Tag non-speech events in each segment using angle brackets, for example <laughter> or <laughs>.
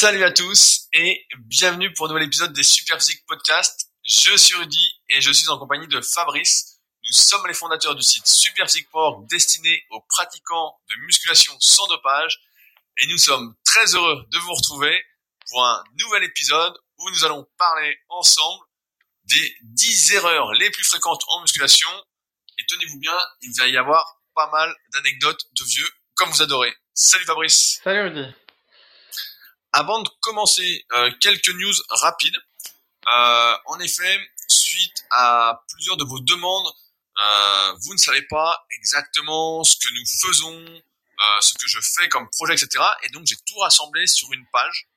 Salut à tous et bienvenue pour un nouvel épisode des Super Physique Podcast. Je suis Rudy et je suis en compagnie de Fabrice. Nous sommes les fondateurs du site Superphysique.org destiné aux pratiquants de musculation sans dopage et nous sommes très heureux de vous retrouver pour un nouvel épisode où nous allons parler ensemble des 10 erreurs les plus fréquentes en musculation et tenez-vous bien, il va y avoir pas mal d'anecdotes de vieux comme vous adorez. Salut Fabrice. Salut Rudy. Avant de commencer, euh, quelques news rapides. Euh, en effet, suite à plusieurs de vos demandes, euh, vous ne savez pas exactement ce que nous faisons, euh, ce que je fais comme projet, etc. Et donc j'ai tout rassemblé sur une page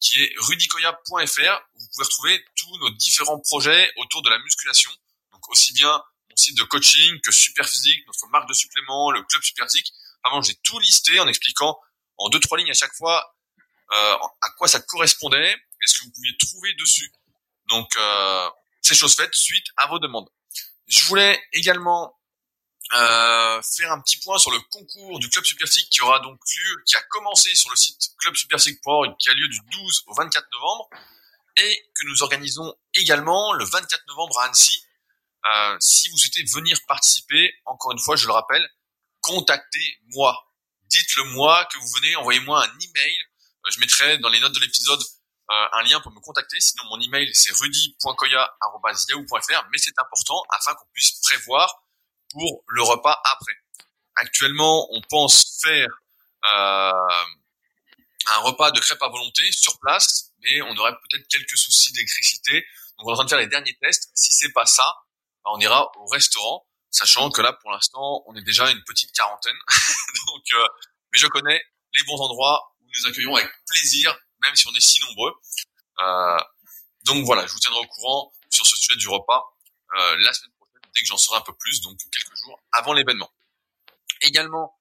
qui est rudicoya.fr vous pouvez retrouver tous nos différents projets autour de la musculation. Donc aussi bien mon site de coaching que Superphysique, notre marque de suppléments, le club Superphysique. Vraiment, j'ai tout listé en expliquant en deux trois lignes à chaque fois à quoi ça correspondait et ce que vous pouviez trouver dessus. Donc, euh, c'est chose faite suite à vos demandes. Je voulais également euh, faire un petit point sur le concours du Club Superphysique qui aura donc lieu, qui a commencé sur le site clubsuperphysique.org, qui a lieu du 12 au 24 novembre, et que nous organisons également le 24 novembre à Annecy. Euh, si vous souhaitez venir participer, encore une fois, je le rappelle, contactez-moi. Dites-le moi que vous venez, envoyez-moi un email euh, je mettrai dans les notes de l'épisode euh, un lien pour me contacter. Sinon, mon email, c'est rudy.koya.yahoo.fr, mais c'est important afin qu'on puisse prévoir pour le repas après. Actuellement, on pense faire euh, un repas de crêpes à volonté sur place, mais on aurait peut-être quelques soucis d'électricité. Donc, on est en train de faire les derniers tests. Si c'est pas ça, bah, on ira au restaurant, sachant que là, pour l'instant, on est déjà une petite quarantaine. <laughs> Donc, mais je connais les bons endroits nous accueillons avec plaisir, même si on est si nombreux. Euh, donc voilà, je vous tiendrai au courant sur ce sujet du repas euh, la semaine prochaine, dès que j'en saurai un peu plus, donc quelques jours avant l'événement. Également,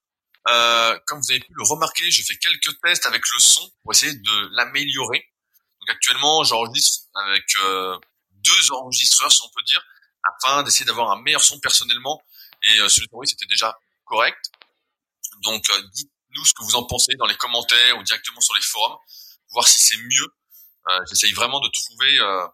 euh, comme vous avez pu le remarquer, je fais quelques tests avec le son pour essayer de l'améliorer. Donc actuellement, j'enregistre avec euh, deux enregistreurs, si on peut dire, afin d'essayer d'avoir un meilleur son personnellement. Et euh, celui de c'était déjà correct. Donc, euh, dites ce que vous en pensez dans les commentaires ou directement sur les forums, voir si c'est mieux. Euh, J'essaye vraiment de trouver euh,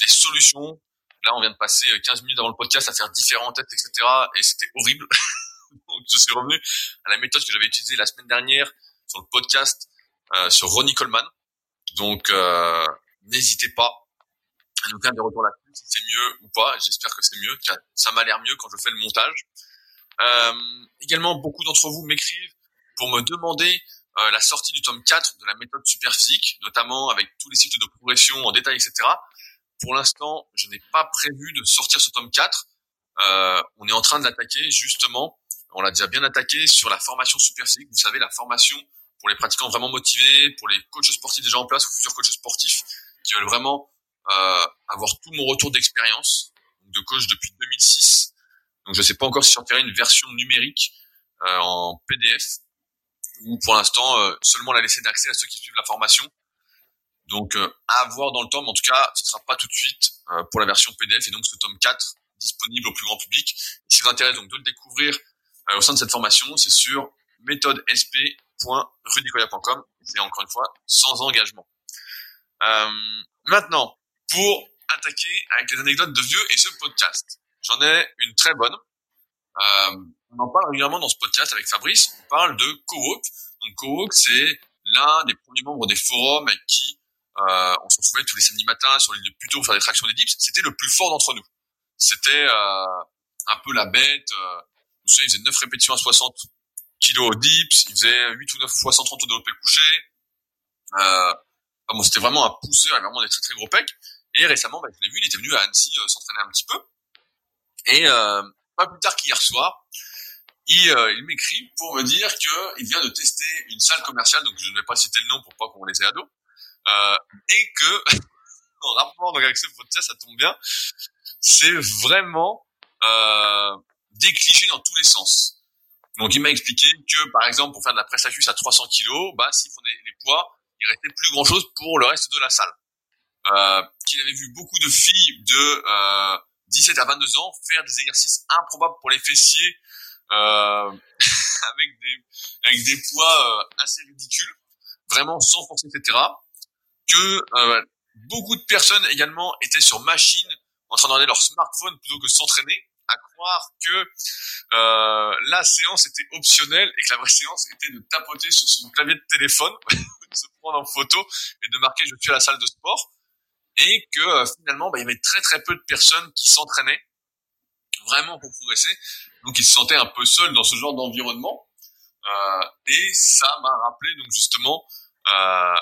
des solutions. Là, on vient de passer 15 minutes avant le podcast à faire différents tests, etc. Et c'était horrible. <laughs> Donc, je suis revenu à la méthode que j'avais utilisée la semaine dernière sur le podcast euh, sur Ronnie Coleman. Donc, euh, n'hésitez pas à nous faire des retours là-dessus, si c'est mieux ou pas. J'espère que c'est mieux. Ça m'a l'air mieux quand je fais le montage. Euh, également, beaucoup d'entre vous m'écrivent pour me demander euh, la sortie du tome 4 de la méthode superphysique, notamment avec tous les cycles de progression en détail, etc. Pour l'instant, je n'ai pas prévu de sortir ce tome 4. Euh, on est en train de l'attaquer justement. On l'a déjà bien attaqué sur la formation superphysique. Vous savez, la formation pour les pratiquants vraiment motivés, pour les coachs sportifs déjà en place ou futurs coachs sportifs qui veulent vraiment euh, avoir tout mon retour d'expérience de coach depuis 2006. Donc je ne sais pas encore si j'en ferai une version numérique euh, en PDF ou pour l'instant euh, seulement la laisser d'accès à ceux qui suivent la formation. Donc euh, à voir dans le temps, mais en tout cas, ce sera pas tout de suite euh, pour la version PDF et donc ce tome 4 disponible au plus grand public. si vous intéresse donc de le découvrir au sein de cette formation, c'est sur méthodesp.rudicoya.com. C'est encore une fois sans engagement. maintenant, pour attaquer avec les anecdotes de vieux et ce podcast, j'en ai une très bonne. On en parle régulièrement dans ce podcast avec Fabrice. On parle de Cowork. Donc Cowork, c'est l'un des premiers membres des forums avec qui euh, on se retrouvait tous les samedis matins sur l'île de Puto pour faire des tractions des dips. C'était le plus fort d'entre nous. C'était euh, un peu la bête. Euh, vous savez, il faisait 9 répétitions à 60 kilos au dips. Il faisait 8 ou 9 fois 130 au développé couché. Euh, bon, c'était vraiment un pousseur, vraiment des très très gros pecs. Et récemment, bah, je l'ai vu, il était venu à Annecy euh, s'entraîner un petit peu. Et euh, pas plus tard qu'hier soir, il, euh, il m'écrit pour me dire qu'il vient de tester une salle commerciale, donc je ne vais pas citer le nom pour pas qu'on les ait à dos, euh, et que, <laughs> en rapport avec ce podcast, ça tombe bien, c'est vraiment euh, des clichés dans tous les sens. Donc il m'a expliqué que, par exemple, pour faire de la presse à à 300 kg, bah, s'il prenait les poids, il restait plus grand chose pour le reste de la salle. Euh, qu'il avait vu beaucoup de filles de euh, 17 à 22 ans faire des exercices improbables pour les fessiers <laughs> avec des avec des poids euh, assez ridicules, vraiment sans force, etc. que euh, beaucoup de personnes également étaient sur machine en train de regarder leur smartphone plutôt que s'entraîner, à croire que euh, la séance était optionnelle et que la vraie séance était de tapoter sur son clavier de téléphone, <laughs> de se prendre en photo et de marquer je suis à la salle de sport, et que euh, finalement bah, il y avait très très peu de personnes qui s'entraînaient vraiment pour progresser, donc ils se sentaient un peu seuls dans ce genre d'environnement, euh, et ça m'a rappelé donc justement euh,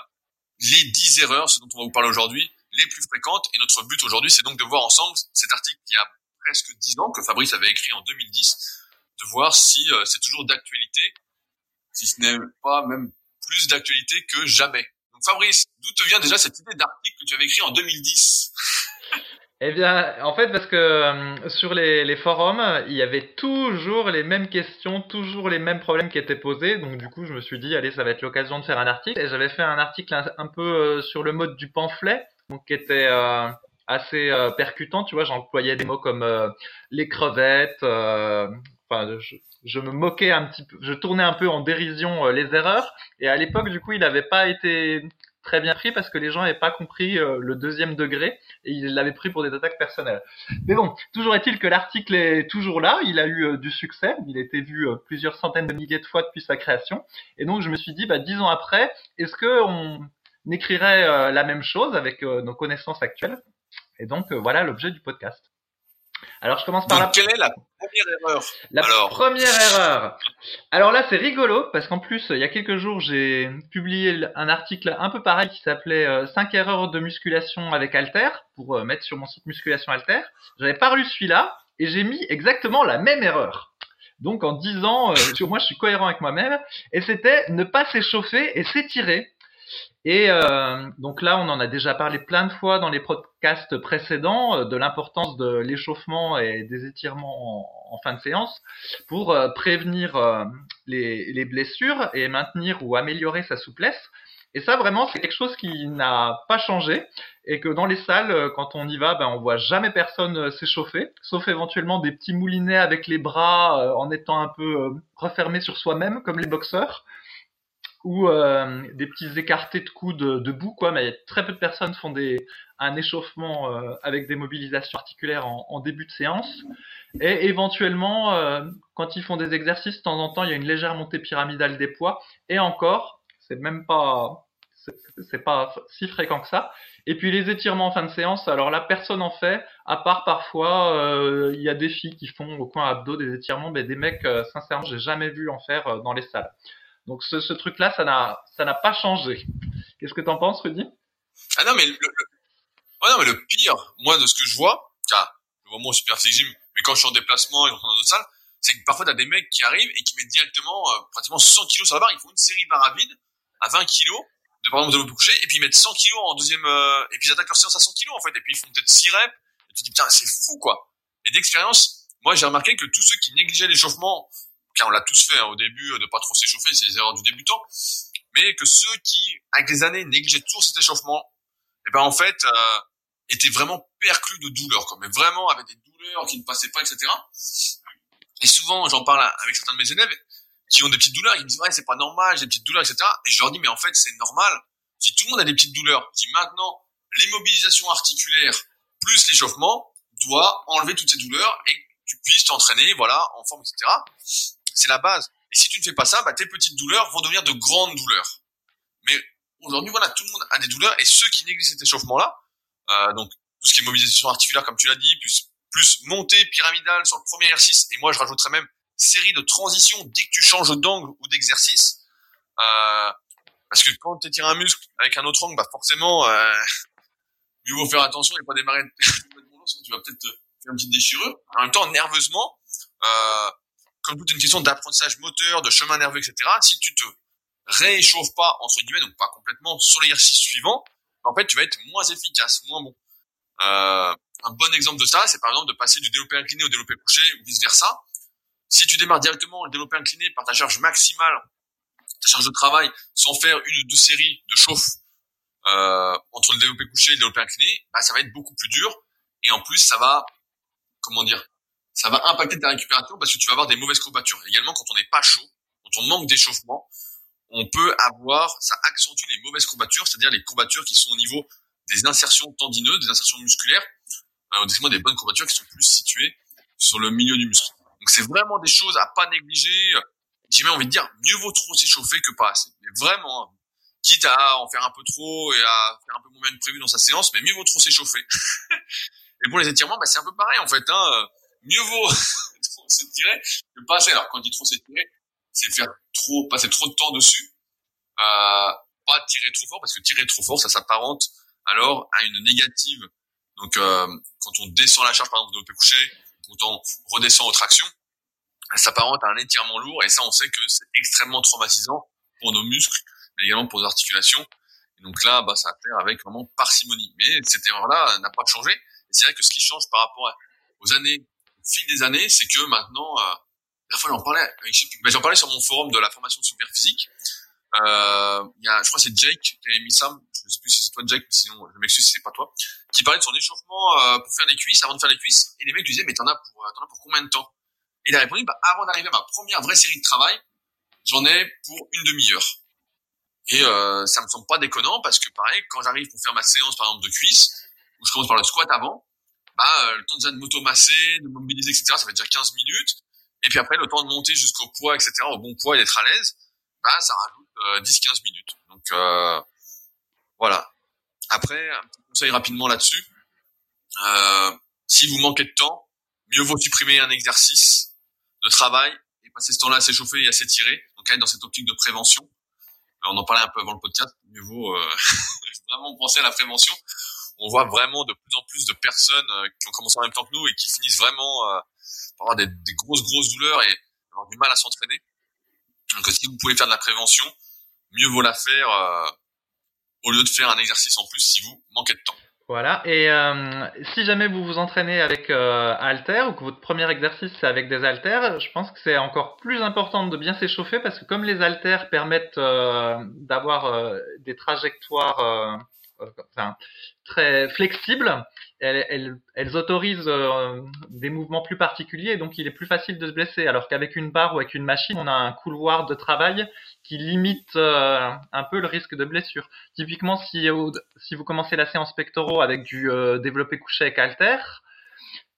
les 10 erreurs, ce dont on va vous parler aujourd'hui, les plus fréquentes. Et notre but aujourd'hui, c'est donc de voir ensemble cet article qui a presque 10 ans, que Fabrice avait écrit en 2010, de voir si euh, c'est toujours d'actualité, si ce n'est pas même plus d'actualité que jamais. Donc Fabrice, d'où te vient déjà cette idée d'article que tu avais écrit en 2010 <laughs> eh bien, en fait, parce que euh, sur les, les, forums, il y avait toujours les mêmes questions, toujours les mêmes problèmes qui étaient posés. Donc, du coup, je me suis dit, allez, ça va être l'occasion de faire un article. Et j'avais fait un article un, peu euh, sur le mode du pamphlet, donc qui était euh, assez percutant. Tu vois, j'employais des mots comme les crevettes. Enfin, je, je, me moquais un petit peu, je tournais un peu en dérision les erreurs. Et à l'époque, du coup, il n'avait pas été très bien pris parce que les gens n'avaient pas compris euh, le deuxième degré et ils l'avaient pris pour des attaques personnelles. Mais bon, toujours est-il que l'article est toujours là, il a eu euh, du succès, il a été vu euh, plusieurs centaines de milliers de fois depuis sa création, et donc je me suis dit, bah, dix ans après, est-ce que on écrirait la même chose avec nos connaissances actuelles? Et donc voilà l'objet du podcast. Alors je commence par Donc, Quelle est la première erreur La première erreur. Alors là c'est rigolo parce qu'en plus il y a quelques jours j'ai publié un article un peu pareil qui s'appelait 5 euh, erreurs de musculation avec Alter pour euh, mettre sur mon site musculation Alter. J'avais pas lu celui-là et j'ai mis exactement la même erreur. Donc en 10 ans, euh, <laughs> moi je suis cohérent avec moi-même et c'était ne pas s'échauffer et s'étirer et euh, donc là, on en a déjà parlé plein de fois dans les podcasts précédents euh, de l'importance de l'échauffement et des étirements en, fin de séance pour euh, prévenir les, les, blessures et maintenir ou améliorer sa souplesse. Et ça, vraiment, c'est quelque chose qui n'a pas changé et que dans les salles, quand on y va, ben, on voit jamais personne s'échauffer, sauf éventuellement des petits moulinets avec les bras en étant un peu refermés sur soi-même, comme les boxeurs ou euh, des petits écartés de coudes debout, quoi. Mais très peu de personnes font des, un échauffement euh, avec des mobilisations articulaires en, en, début de séance. Et éventuellement, euh, quand ils font des exercices, de temps en temps, il y a une légère montée pyramidale des poids. Et encore, c'est même pas, c'est pas si fréquent que ça. Et puis les étirements en fin de séance, alors là, personne en fait, à part parfois, il y a des filles qui font au coin abdos des étirements, mais des mecs, sincèrement, j'ai jamais vu en faire dans les salles. Donc ce, ce truc-là, ça n'a pas changé. Qu'est-ce que t'en penses, Rudy? Ah non, mais le, non, mais le pire, moi, de ce que je vois, car le moment au Super Gym, mais quand je suis en déplacement et dans d'autres salles, c'est que parfois t'as des mecs qui arrivent et qui mettent directement euh, pratiquement 100 kilos sur la barre. Ils font une série barre à 20 kilos de par exemple de l'eau et puis ils mettent 100 kilos en deuxième euh, et puis ils attaquent leur séance à 100 kilos en fait et puis ils font peut-être 6 reps et tu te dis putain c'est fou quoi. Et d'expérience, moi j'ai remarqué que tous ceux qui négligeaient l'échauffement car on l'a tous fait hein, au début, de pas trop s'échauffer, c'est les erreurs du débutant, mais que ceux qui, avec les années, négligeaient toujours cet échauffement, et eh ben en fait, euh, étaient vraiment perclus de douleurs, quoi, mais vraiment avec des douleurs qui ne passaient pas, etc. Et souvent, j'en parle avec certains de mes élèves qui ont des petites douleurs, ils me disent ouais c'est pas normal, j'ai des petites douleurs, etc. Et je leur dis mais en fait c'est normal. Si tout le monde a des petites douleurs, dis maintenant l'immobilisation articulaire plus l'échauffement doit enlever toutes ces douleurs et tu puisses t'entraîner, voilà, en forme, etc. C'est la base. Et si tu ne fais pas ça, bah, tes petites douleurs vont devenir de grandes douleurs. Mais aujourd'hui, voilà, tout le monde a des douleurs et ceux qui négligent cet échauffement-là, euh, donc tout ce qui est mobilisation articulaire, comme tu l'as dit, plus plus montée pyramidale sur le premier exercice, et moi je rajouterais même série de transitions dès que tu changes d'angle ou d'exercice. Euh, parce que quand tu étires un muscle avec un autre angle, bah forcément, euh, <laughs> il faut faire attention et pas démarrer <laughs> tu vas peut-être faire une petite déchirure. En même temps, nerveusement, euh, comme toute une question d'apprentissage moteur, de chemin nerveux, etc., si tu te réchauffes pas, entre guillemets, donc pas complètement, sur l'exercice suivant, en fait, tu vas être moins efficace, moins bon. Euh, un bon exemple de ça, c'est par exemple de passer du développé incliné au développé couché ou vice versa. Si tu démarres directement le développé incliné par ta charge maximale, ta charge de travail, sans faire une ou deux séries de chauffe euh, entre le développé couché et le développé incliné, bah, ça va être beaucoup plus dur. Et en plus, ça va, comment dire, ça va impacter ta récupération parce que tu vas avoir des mauvaises courbatures. Également, quand on n'est pas chaud, quand on manque d'échauffement, on peut avoir, ça accentue les mauvaises courbatures, c'est-à-dire les courbatures qui sont au niveau des insertions tendineuses, des insertions musculaires, euh, au des bonnes courbatures qui sont plus situées sur le milieu du muscle. Donc c'est vraiment des choses à pas négliger. J'ai même envie de dire, mieux vaut trop s'échauffer que pas assez. Mais vraiment, hein, quitte à en faire un peu trop et à faire un peu moins de prévu dans sa séance, mais mieux vaut trop s'échauffer. <laughs> et pour les étirements, bah, c'est un peu pareil en fait. Hein. Mieux vaut <laughs> trop s'étirer que pas assez. Alors quand on dit trop s'étirer, c'est faire trop, passer trop de temps dessus. Euh, pas tirer trop fort parce que tirer trop fort, ça s'apparente alors à une négative. Donc euh, quand on descend la charge par exemple de l'OP couché, quand on redescend aux tractions, ça s'apparente à un étirement lourd et ça on sait que c'est extrêmement traumatisant pour nos muscles, mais également pour nos articulations. Donc là, bah, ça va faire avec vraiment parcimonie. Mais cette erreur-là n'a pas changé. C'est vrai que ce qui change par rapport aux années, fil des années, c'est que maintenant, euh, la fois j'en parlais, bah, j'en parlais sur mon forum de la formation super physique. Euh, y a, je crois que c'est Jake qui avait mis ça, je sais plus si c'est toi Jake, sinon je m'excuse si c'est pas toi, qui parlait de son échauffement euh, pour faire les cuisses, avant de faire les cuisses, et les mecs lui disaient mais t'en as pour, euh, as pour combien de temps? Et il a répondu bah avant d'arriver à ma première vraie série de travail, j'en ai pour une demi-heure. Et euh, ça me semble pas déconnant parce que pareil, quand j'arrive pour faire ma séance par exemple de cuisses, où je commence par le squat avant, bah euh, le temps de m'auto-masser, de mobiliser, etc. Ça fait déjà 15 minutes. Et puis après, le temps de monter jusqu'au poids, etc., au bon poids et d'être à l'aise, bah, ça rajoute 10-15 euh, minutes. Donc euh, voilà. Après, un petit conseil rapidement là-dessus. Euh, si vous manquez de temps, mieux vaut supprimer un exercice de travail et passer ce temps-là à s'échauffer et à s'étirer. Donc être dans cette optique de prévention. On en parlait un peu avant le podcast. Mieux vaut <laughs> vraiment penser à la prévention. On voit vraiment de plus en plus de personnes qui ont commencé en même temps que nous et qui finissent vraiment par avoir des, grosses grosses douleurs et avoir du mal à s'entraîner. Donc si vous pouvez faire de la prévention, mieux vaut la faire euh, au lieu de faire un exercice en plus si vous manquez de temps. Voilà, et euh, si jamais vous vous entraînez avec euh, ou que votre premier exercice c'est avec des haltères, je pense que c'est encore plus important de bien s'échauffer parce que comme les haltères permettent euh, d'avoir des trajectoires flexibles, elles, autorisent euh, des mouvements plus particuliers, donc il est plus facile de se blesser. Alors qu'avec une barre ou avec une machine, on a un couloir de travail qui limite euh, un peu le risque de blessure. Typiquement, si, vous commencez la séance pectoraux avec du euh, développé couché avec halter,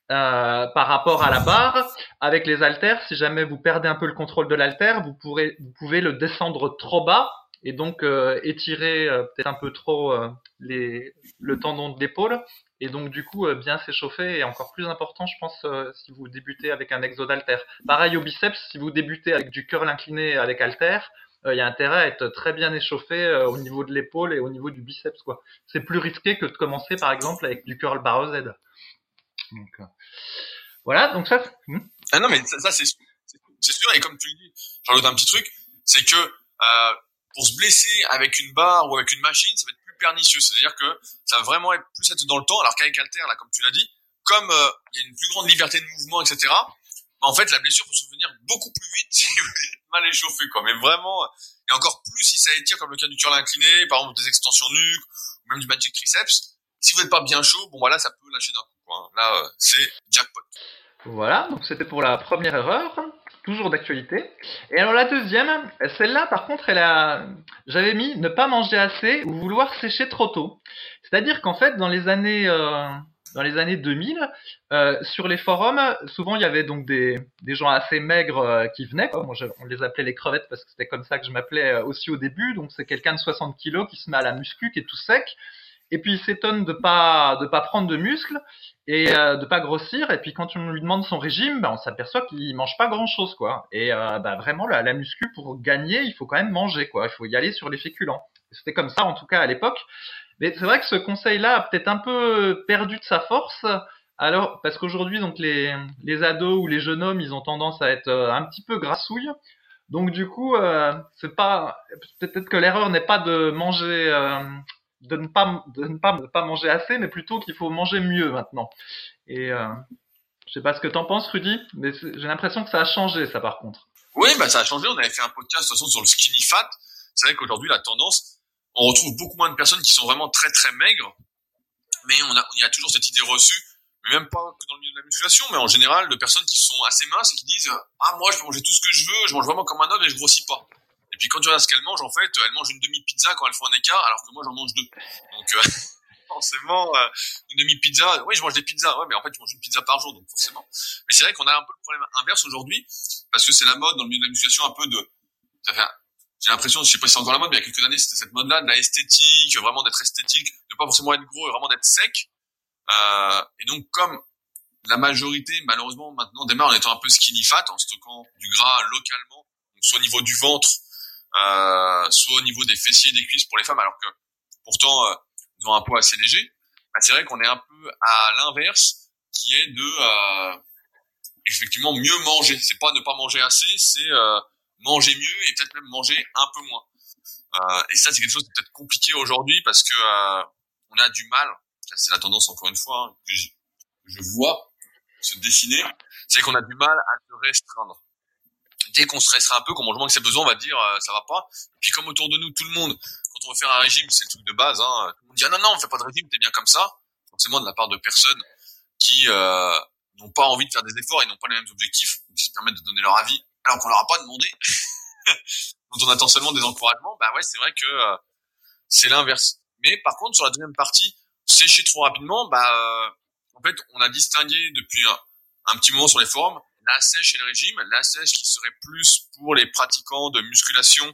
par rapport à la barre, avec les haltères, si jamais vous perdez un peu le contrôle de l'haltère, vous, vous pouvez le descendre trop bas et donc étirer peut-être un peu trop les, le tendon de l'épaule et donc du coup euh, bien s'échauffer est encore plus important je pense euh, si vous débutez avec un exodalter. Pareil au biceps, si vous débutez avec du curl incliné avec halter, euh, il y a intérêt à être très bien échauffé au niveau de l'épaule et au niveau du biceps quoi. C'est plus risqué que de commencer par exemple avec du curl barre Z. Donc, voilà, donc ça. Hmm. ah non mais ça, c'est sûr et comme tu le dis, j'en un petit truc, c'est que pour se blesser avec une barre ou avec une machine, ça va être pernicieux. C'est-à-dire que ça va vraiment être plus être dans le temps, alors qu'avec Alter, là, comme tu l'as dit, comme euh, il y a une plus grande liberté de mouvement, etc., bah, en fait, la blessure peut se venir beaucoup plus vite <laughs> si vous êtes mal échauffé, quoi. Mais vraiment, et encore plus si ça étire, comme le cas du curl incliné, par exemple des extensions nuques, ou même du magic triceps. Si vous n'êtes pas bien chaud, bon voilà, ça peut lâcher d'un coup. Quoi. Là, euh, c'est jackpot. Voilà, donc c'était pour la première erreur toujours d'actualité. Et alors la deuxième, celle-là par contre, elle a, j'avais mis ne pas manger assez ou vouloir sécher trop tôt. C'est-à-dire qu'en fait, dans les années, euh, dans les années 2000, euh, sur les forums, souvent il y avait donc des, des gens assez maigres euh, qui venaient. Quoi. Moi, on les appelait les crevettes parce que c'était comme ça que je m'appelais aussi au début. Donc c'est quelqu'un de 60 kilos qui se met à la muscu, qui est tout sec et puis il s'étonne de pas de pas prendre de muscles et euh, de pas grossir. Et puis quand on lui demande son régime ben, on s'aperçoit qu'il mange pas grand chose quoi. Et euh, bah, vraiment la, la muscu pour gagner il faut quand même manger quoi. Il faut y aller sur les féculents. C'était comme ça en tout cas à l'époque. Mais c'est vrai que ce conseil là a peut-être un peu perdu de sa force. Alors parce qu'aujourd'hui donc les les ados ou les jeunes hommes ils ont tendance à être euh, un petit peu grassouilles. Donc du coup euh, c'est pas peut-être que l'erreur n'est pas de manger de ne pas de ne pas, pas manger assez, mais plutôt qu'il faut manger mieux maintenant. Et euh, je sais pas ce que t'en penses, Rudy, mais j'ai l'impression que ça a changé, ça par contre. Oui, bah ça a changé. On avait fait un podcast de toute façon sur le skinny fat. C'est vrai qu'aujourd'hui la tendance, on retrouve beaucoup moins de personnes qui sont vraiment très très maigres, mais on a, il y a toujours cette idée reçue, mais même pas que dans le milieu de la musculation, mais en général de personnes qui sont assez minces et qui disent ah moi je peux manger tout ce que je veux, je mange vraiment comme un homme et je grossis pas. Et puis quand tu regardes ce qu'elle mange, en fait, elle mange une demi-pizza quand elle fait un écart, alors que moi j'en mange deux. Donc euh, <laughs> forcément, euh, une demi-pizza, oui je mange des pizzas, ouais, mais en fait je mange une pizza par jour, donc forcément. Mais c'est vrai qu'on a un peu le problème inverse aujourd'hui, parce que c'est la mode dans le milieu de la musculation un peu de... J'ai l'impression, je sais pas si c'est encore la mode, mais il y a quelques années, c'était cette mode-là de la vraiment d'être esthétique, de pas forcément être gros et vraiment d'être sec. Euh, et donc comme la majorité, malheureusement, maintenant démarre en étant un peu skinny fat, en stockant du gras localement, donc soit au niveau du ventre, euh, soit au niveau des fessiers et des cuisses pour les femmes, alors que pourtant euh, ils ont un poids assez léger. Bah, c'est vrai qu'on est un peu à l'inverse, qui est de euh, effectivement mieux manger. C'est pas ne pas manger assez, c'est euh, manger mieux et peut-être même manger un peu moins. Euh, et ça, c'est quelque chose de peut-être compliqué aujourd'hui parce que on a du mal. C'est la tendance encore une fois hein, que, je, que je vois se dessiner, c'est qu'on a du mal à se restreindre dès qu'on stressera un peu, qu'on mange moins que ses besoins, on va dire euh, ça va pas. Et puis comme autour de nous, tout le monde, quand on veut faire un régime, c'est le truc de base, hein, tout le monde dit ah non non, on fait pas de régime, t'es bien comme ça. Forcément de la part de personnes qui euh, n'ont pas envie de faire des efforts et n'ont pas les mêmes objectifs, qui se permettent de donner leur avis alors qu'on leur a pas demandé, <laughs> dont on attend seulement des encouragements. Bah ouais, c'est vrai que euh, c'est l'inverse. Mais par contre, sur la deuxième partie, sécher trop rapidement, bah euh, en fait, on a distingué depuis un, un petit moment sur les forums la sèche et le régime. La sèche qui serait plus pour les pratiquants de musculation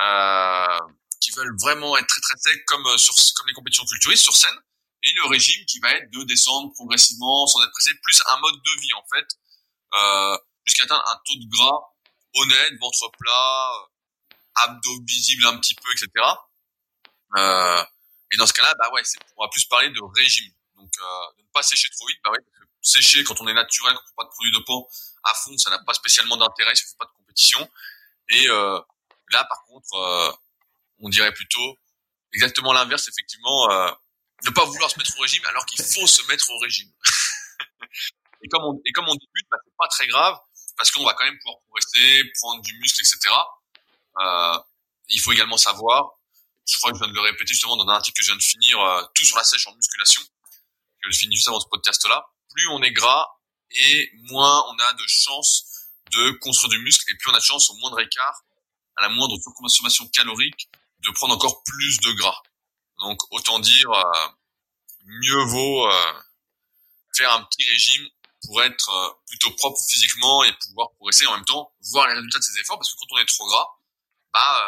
euh, qui veulent vraiment être très très secs comme euh, sur comme les compétitions culturistes sur scène. Et le régime qui va être de descendre progressivement sans être pressé, plus un mode de vie en fait, euh, jusqu'à atteindre un taux de gras honnête, ventre plat, abdos visibles un petit peu, etc. Euh, et dans ce cas-là, bah ouais, on va plus parler de régime. Donc euh, de ne pas sécher trop vite, bah ouais, sécher quand on est naturel, quand on fait pas de produits dopants à fond, ça n'a pas spécialement d'intérêt si on fait pas de compétition. Et euh, là, par contre, euh, on dirait plutôt exactement l'inverse, effectivement, euh, ne pas vouloir se mettre au régime alors qu'il faut se mettre au régime. <laughs> et comme on et comme on débute, bah, c'est pas très grave parce qu'on va quand même pouvoir progresser, prendre du muscle, etc. Euh, il faut également savoir, je crois que je viens de le répéter justement dans un article que je viens de finir, euh, tout sur la sèche en musculation, que je finis juste avant ce podcast-là plus on est gras et moins on a de chances de construire du muscle et plus on a de chance au moindre écart, à la moindre consommation calorique, de prendre encore plus de gras. Donc autant dire, euh, mieux vaut euh, faire un petit régime pour être euh, plutôt propre physiquement et pouvoir progresser en même temps, voir les résultats de ses efforts, parce que quand on est trop gras, bah,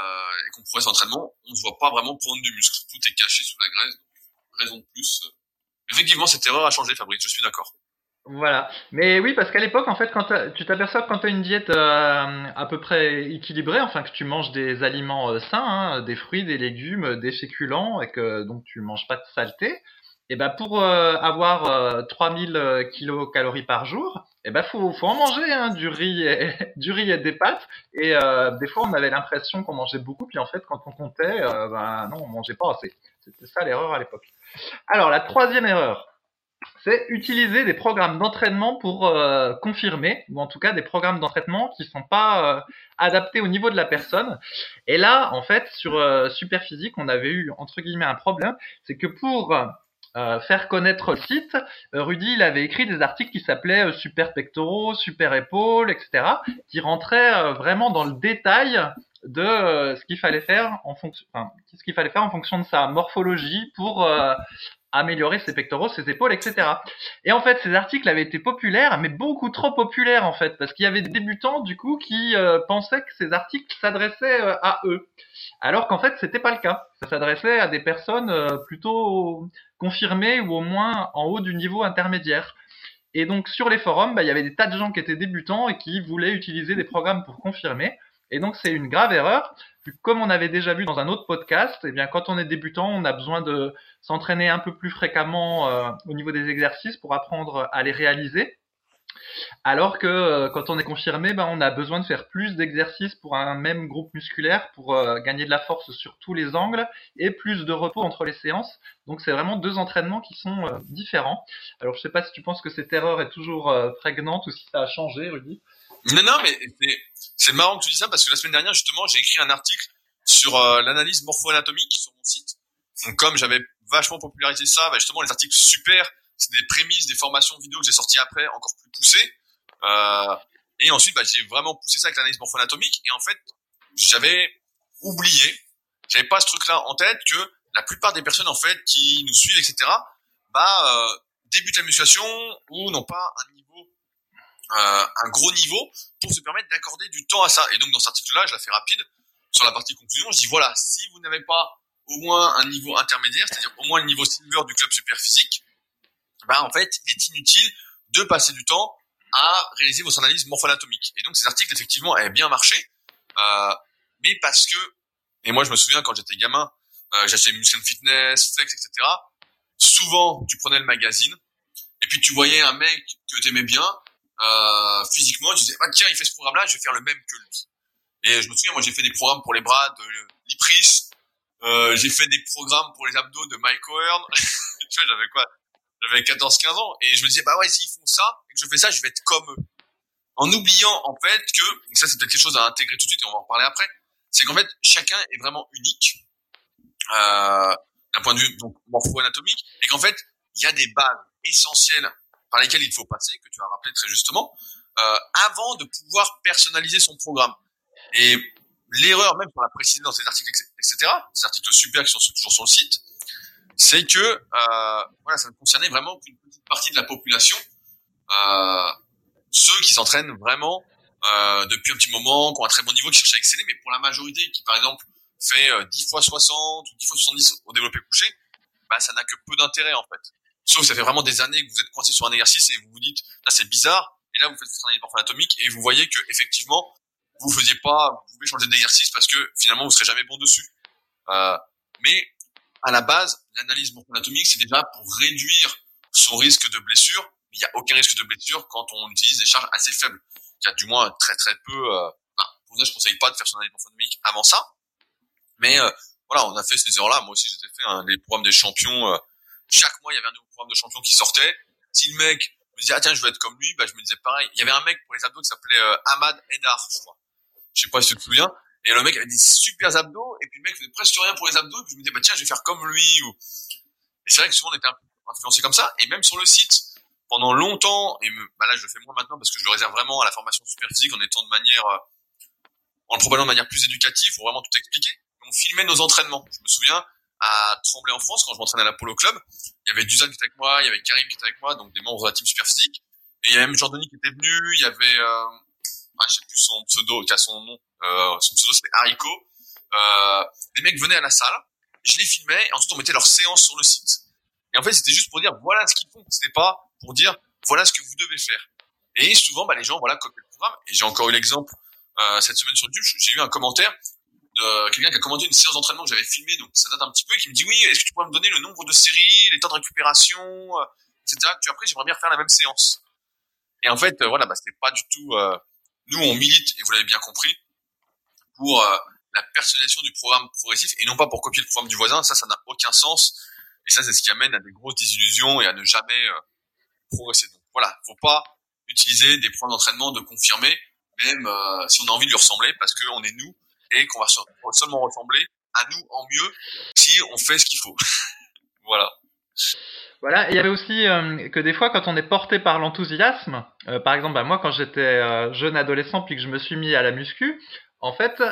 et qu'on progresse l'entraînement, on ne voit pas vraiment prendre du muscle. Tout est caché sous la graisse, donc raison de plus effectivement, cette erreur a changé, Fabrice, je suis d'accord. Voilà. Mais oui, parce qu'à l'époque, en fait, quand tu t'aperçois que quand tu as une diète euh, à peu près équilibrée, enfin que tu manges des aliments euh, sains, hein, des fruits, des légumes, des féculents, et que donc tu manges pas de saleté, et eh ben pour euh, avoir 3000 kilocalories par jour, et eh ben faut, faut en manger hein, du riz et <laughs> du riz et des pâtes. Et des fois, on avait l'impression qu'on mangeait beaucoup, puis en fait, quand on comptait, ben non, on mangeait pas assez. C'était ça l'erreur à l'époque. Alors la troisième erreur, c'est utiliser des programmes d'entraînement pour euh, confirmer, ou en tout cas des programmes d'entraînement qui sont pas euh, adaptés au niveau de la personne. Et là, en fait, sur euh, Superphysique, on avait eu entre guillemets un problème, c'est que pour faire connaître le site, Rudy il avait écrit des articles qui s'appelaient Super pectoraux, Super épaules, etc., qui rentraient vraiment dans le détail de ce qu'il fallait faire en fonction, enfin, ce qu'il fallait faire en fonction de sa morphologie pour améliorer ses pectoraux, ses épaules, etc. Et en fait, ces articles avaient été populaires, mais beaucoup trop populaires en fait, parce qu'il y avait des débutants du coup qui euh, pensaient que ces articles s'adressaient euh, à eux, alors qu'en fait, c'était pas le cas. Ça s'adressait à des personnes euh, plutôt confirmées ou au moins en haut du niveau intermédiaire. Et donc sur les forums, bah, il y avait des tas de gens qui étaient débutants et qui voulaient utiliser des programmes pour confirmer. Et donc c'est une grave erreur. Comme on avait déjà vu dans un autre podcast, eh bien quand on est débutant, on a besoin de s'entraîner un peu plus fréquemment euh, au niveau des exercices pour apprendre à les réaliser. Alors que euh, quand on est confirmé, ben, on a besoin de faire plus d'exercices pour un même groupe musculaire pour euh, gagner de la force sur tous les angles et plus de repos entre les séances. Donc c'est vraiment deux entraînements qui sont différents. Alors je sais pas si tu penses que cette erreur est toujours prégnante ou si ça a changé, Rudy. Non, non, mais c'est marrant que tu dis ça parce que la semaine dernière, justement, j'ai écrit un article sur euh, l'analyse morpho-anatomique sur mon site. Donc, comme j'avais vachement popularisé ça, bah, justement, les articles super, c'est des prémices, des formations vidéo que j'ai sorties après, encore plus poussées. Euh, et ensuite, bah, j'ai vraiment poussé ça avec l'analyse morpho-anatomique. Et en fait, j'avais oublié, j'avais pas ce truc-là en tête que la plupart des personnes en fait qui nous suivent, etc., bah euh, débutent la musculation ou n'ont pas un niveau, euh, un gros niveau pour se permettre d'accorder du temps à ça. Et donc dans cet article-là, je la fais rapide sur la partie conclusion, je dis voilà, si vous n'avez pas au moins un niveau intermédiaire, c'est-à-dire au moins le niveau silver du club super physique, bah en fait, il est inutile de passer du temps à réaliser vos analyses morpho-anatomiques. Et donc ces articles effectivement avaient bien marché, euh, mais parce que et moi je me souviens quand j'étais gamin, euh, j'achetais Muscle Fitness, Flex, etc. Souvent tu prenais le magazine et puis tu voyais un mec que tu aimais bien euh, physiquement, tu disais ah, tiens il fait ce programme-là, je vais faire le même que lui. Et je me souviens moi j'ai fait des programmes pour les bras de Lipris, euh, j'ai fait des programmes pour les abdos de Mike O'Hearn. <laughs> tu vois, j'avais quoi J'avais 14-15 ans. Et je me disais, bah ouais, s'ils font ça, et que je fais ça, je vais être comme eux. En oubliant, en fait, que, et ça c'est peut-être quelque chose à intégrer tout de suite, et on va en reparler après, c'est qu'en fait, chacun est vraiment unique, euh, d'un point de vue donc, morpho-anatomique, et qu'en fait, il y a des bases essentielles par lesquelles il faut passer, que tu as rappelé très justement, euh, avant de pouvoir personnaliser son programme. Et l'erreur même pour la préciser dans ces articles, etc., ces articles super qui sont toujours sur le site, c'est que euh, voilà, ça ne concernait vraiment qu'une petite partie de la population, euh, ceux qui s'entraînent vraiment euh, depuis un petit moment, qui ont un très bon niveau, qui cherchent à exceller, mais pour la majorité qui, par exemple, fait 10 fois 60 ou 10 fois 70 au développé couché, bah, ça n'a que peu d'intérêt en fait. Sauf que ça fait vraiment des années que vous êtes coincé sur un exercice et vous vous dites, là c'est bizarre, et là vous faites votre analyse anatomique et vous voyez que effectivement vous faisiez pas, vous pouvez changer d'exercice parce que finalement vous serez jamais bon dessus. Euh, mais à la base, l'analyse morpho-anatomique, c'est déjà pour réduire son risque de blessure. Il n'y a aucun risque de blessure quand on utilise des charges assez faibles. Il y a du moins très très peu. Euh, pour ça, je conseille pas de faire son analyse morpho-anatomique avant ça. Mais euh, voilà, on a fait ces erreurs-là. Moi aussi, j'étais fait hein, les programmes des champions. Euh, chaque mois, il y avait un nouveau programme de champion qui sortait. Si le mec me disait ah tiens, je veux être comme lui, bah je me disais pareil. Il y avait un mec pour les abdos qui s'appelait euh, Ahmad Edar, je crois je sais pas si tu te souviens. Et le mec avait des super abdos, et puis le mec faisait presque rien pour les abdos, et puis je me disais, bah tiens, je vais faire comme lui, ou... Et c'est vrai que souvent on était un peu influencé comme ça, et même sur le site, pendant longtemps, et bah là je le fais moins maintenant parce que je le réserve vraiment à la formation super physique en étant de manière, euh, en le proposant de manière plus éducative, pour vraiment tout expliquer. On filmait nos entraînements. Je me souviens, à Tremblay en France, quand je m'entraînais à la Polo Club, il y avait Dusan qui était avec moi, il y avait Karim qui était avec moi, donc des membres de la team super physique, et il y avait même Jordani qui était venu, il y avait, euh, ah, je sais plus son pseudo, qui a son nom, euh, son pseudo c'était Haricot. Euh, les mecs venaient à la salle, je les filmais, et ensuite on mettait leur séance sur le site. Et en fait, c'était juste pour dire voilà ce qu'ils font. C'était pas pour dire voilà ce que vous devez faire. Et souvent, bah, les gens, voilà, copiaient le programme. Et j'ai encore eu l'exemple euh, cette semaine sur YouTube. J'ai eu un commentaire de quelqu'un qui a commenté une séance d'entraînement que j'avais filmée, donc ça date un petit peu, et qui me dit oui, est-ce que tu pourrais me donner le nombre de séries, les temps de récupération, euh, etc. Puis après, j'aimerais bien refaire la même séance. Et en fait, euh, voilà, bah, c'était pas du tout. Euh, nous, on milite, et vous l'avez bien compris, pour euh, la personnalisation du programme progressif et non pas pour copier le programme du voisin. Ça, ça n'a aucun sens. Et ça, c'est ce qui amène à des grosses désillusions et à ne jamais euh, progresser. Donc voilà, faut pas utiliser des programmes d'entraînement de confirmer, même euh, si on a envie de lui ressembler, parce qu'on est nous et qu'on va seulement ressembler à nous en mieux si on fait ce qu'il faut. <laughs> voilà. Voilà, il y avait aussi euh, que des fois, quand on est porté par l'enthousiasme, euh, par exemple, bah, moi, quand j'étais euh, jeune adolescent, puis que je me suis mis à la muscu, en fait,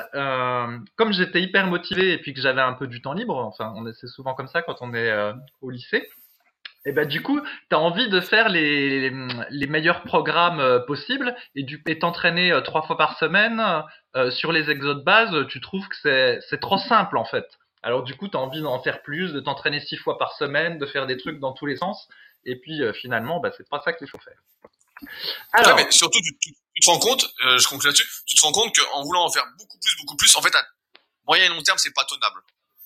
comme j'étais hyper motivé et puis que j'avais un peu du temps libre, enfin, on c'est souvent comme ça quand on est au lycée, et ben du coup, tu as envie de faire les, meilleurs programmes possibles et du et t'entraîner trois fois par semaine sur les exos base, tu trouves que c'est trop simple en fait. Alors du coup, tu as envie d'en faire plus, de t'entraîner six fois par semaine, de faire des trucs dans tous les sens. Et puis euh, finalement, bah, c'est pas ça qu'il faut faire. Alors, mais surtout, tu, te rends compte, euh, je conclue là-dessus, tu te rends compte qu'en voulant en faire beaucoup plus, beaucoup plus, en fait, à moyen et long terme, c'est pas tenable.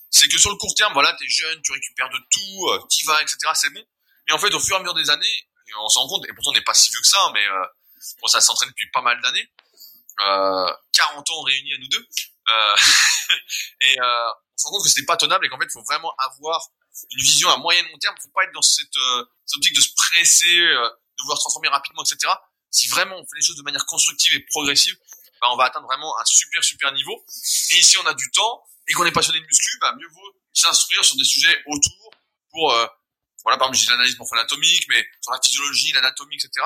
C'est que sur le court terme, voilà, t'es jeune, tu récupères de tout, euh, t'y vas, etc., c'est bon. Et en fait, au fur et à mesure des années, on s'en rend compte, et pourtant on n'est pas si vieux que ça, mais euh, bon, ça s'entraîne depuis pas mal d'années, euh, 40 ans réunis à nous deux, <laughs> et se rend compte que c'était pas tenable et qu'en fait, il faut vraiment avoir une vision à moyen et long terme. Il faut pas être dans cette, euh, cette optique de se presser, euh, de vouloir transformer rapidement, etc. Si vraiment on fait les choses de manière constructive et progressive, bah, on va atteindre vraiment un super super niveau. Et si on a du temps et qu'on est passionné de muscu, bah, mieux vaut s'instruire sur des sujets autour pour, euh, voilà, par exemple, j'ai l'analyse morpho-anatomique, mais sur la physiologie, l'anatomie, etc.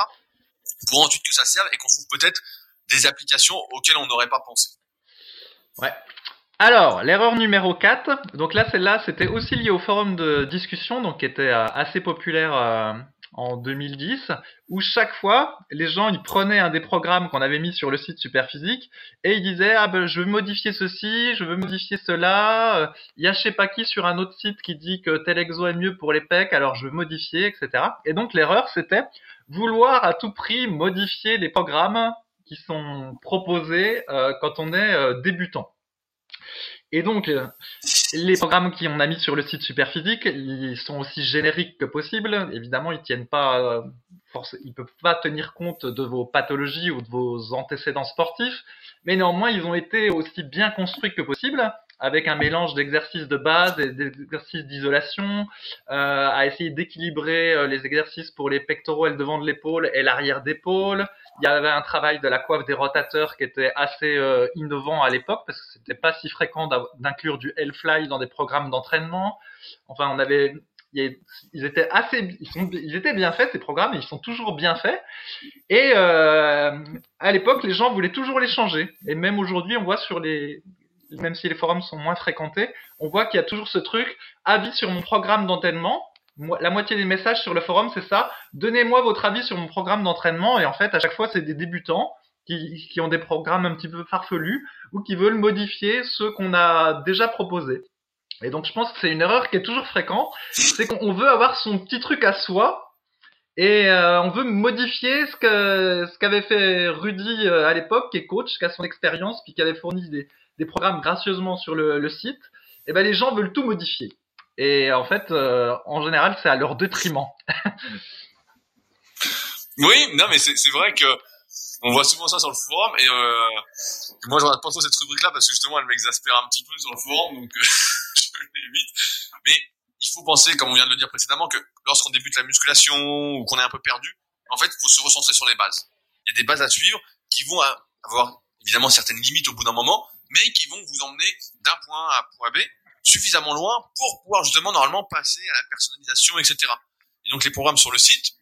Pour ensuite que ça serve et qu'on trouve peut-être des applications auxquelles on n'aurait pas pensé. Ouais. Alors, l'erreur numéro 4, donc là, celle-là, c'était aussi lié au forum de discussion, donc qui était euh, assez populaire euh, en 2010, où chaque fois, les gens, ils prenaient un des programmes qu'on avait mis sur le site Superphysique, et ils disaient, ah ben, je veux modifier ceci, je veux modifier cela, euh, il y a je sais pas qui sur un autre site qui dit que tel exo est mieux pour les pecs, alors je veux modifier, etc. Et donc, l'erreur, c'était vouloir à tout prix modifier les programmes qui sont proposés quand on est débutant. Et donc, euh, les programmes qu'on a mis sur le site Superphysique, ils sont aussi génériques que possible. Évidemment, ils tiennent pas, euh, ils peuvent pas tenir compte de vos pathologies ou de vos antécédents sportifs, mais néanmoins, ils ont été aussi bien construits que possible avec un mélange d'exercices de base et d'exercices d'isolation, euh, à essayer d'équilibrer les exercices pour les pectoraux et le devant de l'épaule et l'arrière d'épaule. Il y avait un travail de la coiffe des rotateurs qui était assez euh, innovant à l'époque parce que c'était pas si fréquent d'inclure du Hellfly dans des programmes d'entraînement. Enfin, on avait ils étaient assez, ils, sont, ils étaient bien faits ces programmes, ils sont toujours bien faits. Et euh, à l'époque, les gens voulaient toujours les changer. Et même aujourd'hui, on voit sur les, même si les forums sont moins fréquentés, on voit qu'il y a toujours ce truc, avis sur mon programme d'entraînement. La moitié des messages sur le forum, c'est ça. Donnez-moi votre avis sur mon programme d'entraînement. Et en fait, à chaque fois, c'est des débutants qui, qui, ont des programmes un petit peu farfelus ou qui veulent modifier ceux qu'on a déjà proposés. Et donc, je pense que c'est une erreur qui est toujours fréquente. C'est qu'on veut avoir son petit truc à soi. Et euh, on veut modifier ce que ce qu'avait fait Rudy euh, à l'époque, qui est coach, qui a son expérience, puis qui avait fourni des, des programmes gracieusement sur le, site, et eh ben les gens veulent tout modifier. Et en fait, euh, en général, c'est à leur détriment. <laughs> oui, non, mais c'est vrai que on voit souvent ça sur le forum et euh, moi je regarde pas trop cette rubrique là parce que justement elle m'exaspère un petit peu sur le forum donc euh, <laughs> je l'évite mais il faut penser comme on vient de le dire précédemment que lorsqu'on débute la musculation ou qu'on est un peu perdu en fait faut se recentrer sur les bases il y a des bases à suivre qui vont avoir évidemment certaines limites au bout d'un moment mais qui vont vous emmener d'un point A à point B suffisamment loin pour pouvoir justement normalement passer à la personnalisation, etc. Et donc les programmes sur le site,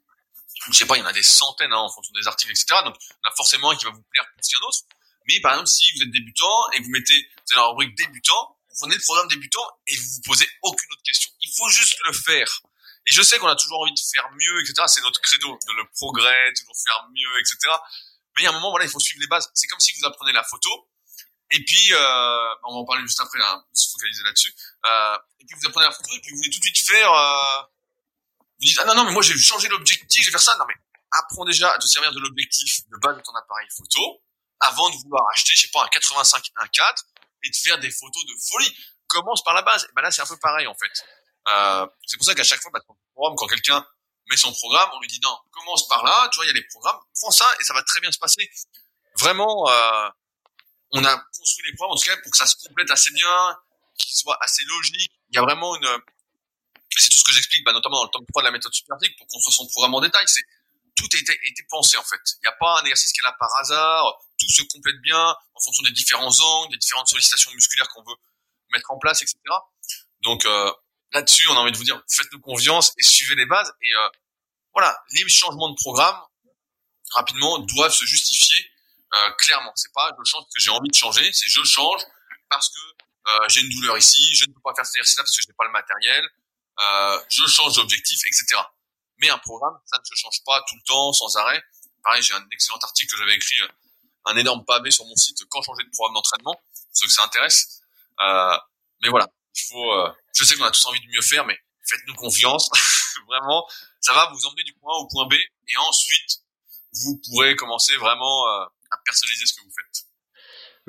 je sais pas, il y en a des centaines hein, en fonction des articles, etc. Donc il y en a forcément un qui va vous plaire plus qu'un autre. Mais par exemple, si vous êtes débutant et vous mettez, vous la rubrique débutant, vous prenez le programme débutant et vous vous posez aucune autre question. Il faut juste le faire. Et je sais qu'on a toujours envie de faire mieux, etc. C'est notre credo, de le progrès, toujours faire mieux, etc. Mais il y a un moment, voilà, il faut suivre les bases. C'est comme si vous apprenez la photo et puis, euh, on va en parler juste après, hein, se focaliser là-dessus. Euh, et puis vous apprenez la photo et puis vous voulez tout de suite faire. Euh, vous dites ah non non mais moi j'ai changé l'objectif, je vais faire ça. Non mais apprends déjà à te servir de l'objectif de base de ton appareil photo avant de vouloir acheter, je sais pas un 85 1.4 et de faire des photos de folie. Commence par la base. Et ben là c'est un peu pareil en fait. Euh, c'est pour ça qu'à chaque fois, bah, quand quelqu'un met son programme, on lui dit non, commence par là. Tu vois, il y a les programmes, prends ça et ça va très bien se passer. Vraiment. Euh, on a construit les programmes en tout cas pour que ça se complète assez bien, qu'il soit assez logique. Il y a vraiment une, c'est tout ce que j'explique, bah, notamment dans le tome 3 de la méthode superphysique pour construire son programme en détail. C'est tout a été, été, pensé en fait. Il n'y a pas un exercice qui est là par hasard. Tout se complète bien en fonction des différents angles, des différentes sollicitations musculaires qu'on veut mettre en place, etc. Donc euh, là-dessus, on a envie de vous dire, faites-nous confiance et suivez les bases. Et euh, voilà, les changements de programme rapidement doivent se justifier euh, clairement, c'est pas je change que j'ai envie de changer, c'est je change parce que euh, j'ai une douleur ici, je ne peux pas faire cet exercice-là parce que je n'ai pas le matériel, euh, je change d'objectif, etc. Mais un programme, ça ne se change pas tout le temps, sans arrêt. Pareil, j'ai un excellent article que j'avais écrit, un énorme pavé sur mon site, quand changer de programme d'entraînement, pour ceux que ça intéresse. mais voilà, il faut. je sais qu'on a tous envie de mieux faire, mais faites-nous confiance. <laughs> vraiment, ça va vous emmener du point A au point B, et ensuite vous pourrez commencer vraiment à personnaliser ce que vous faites.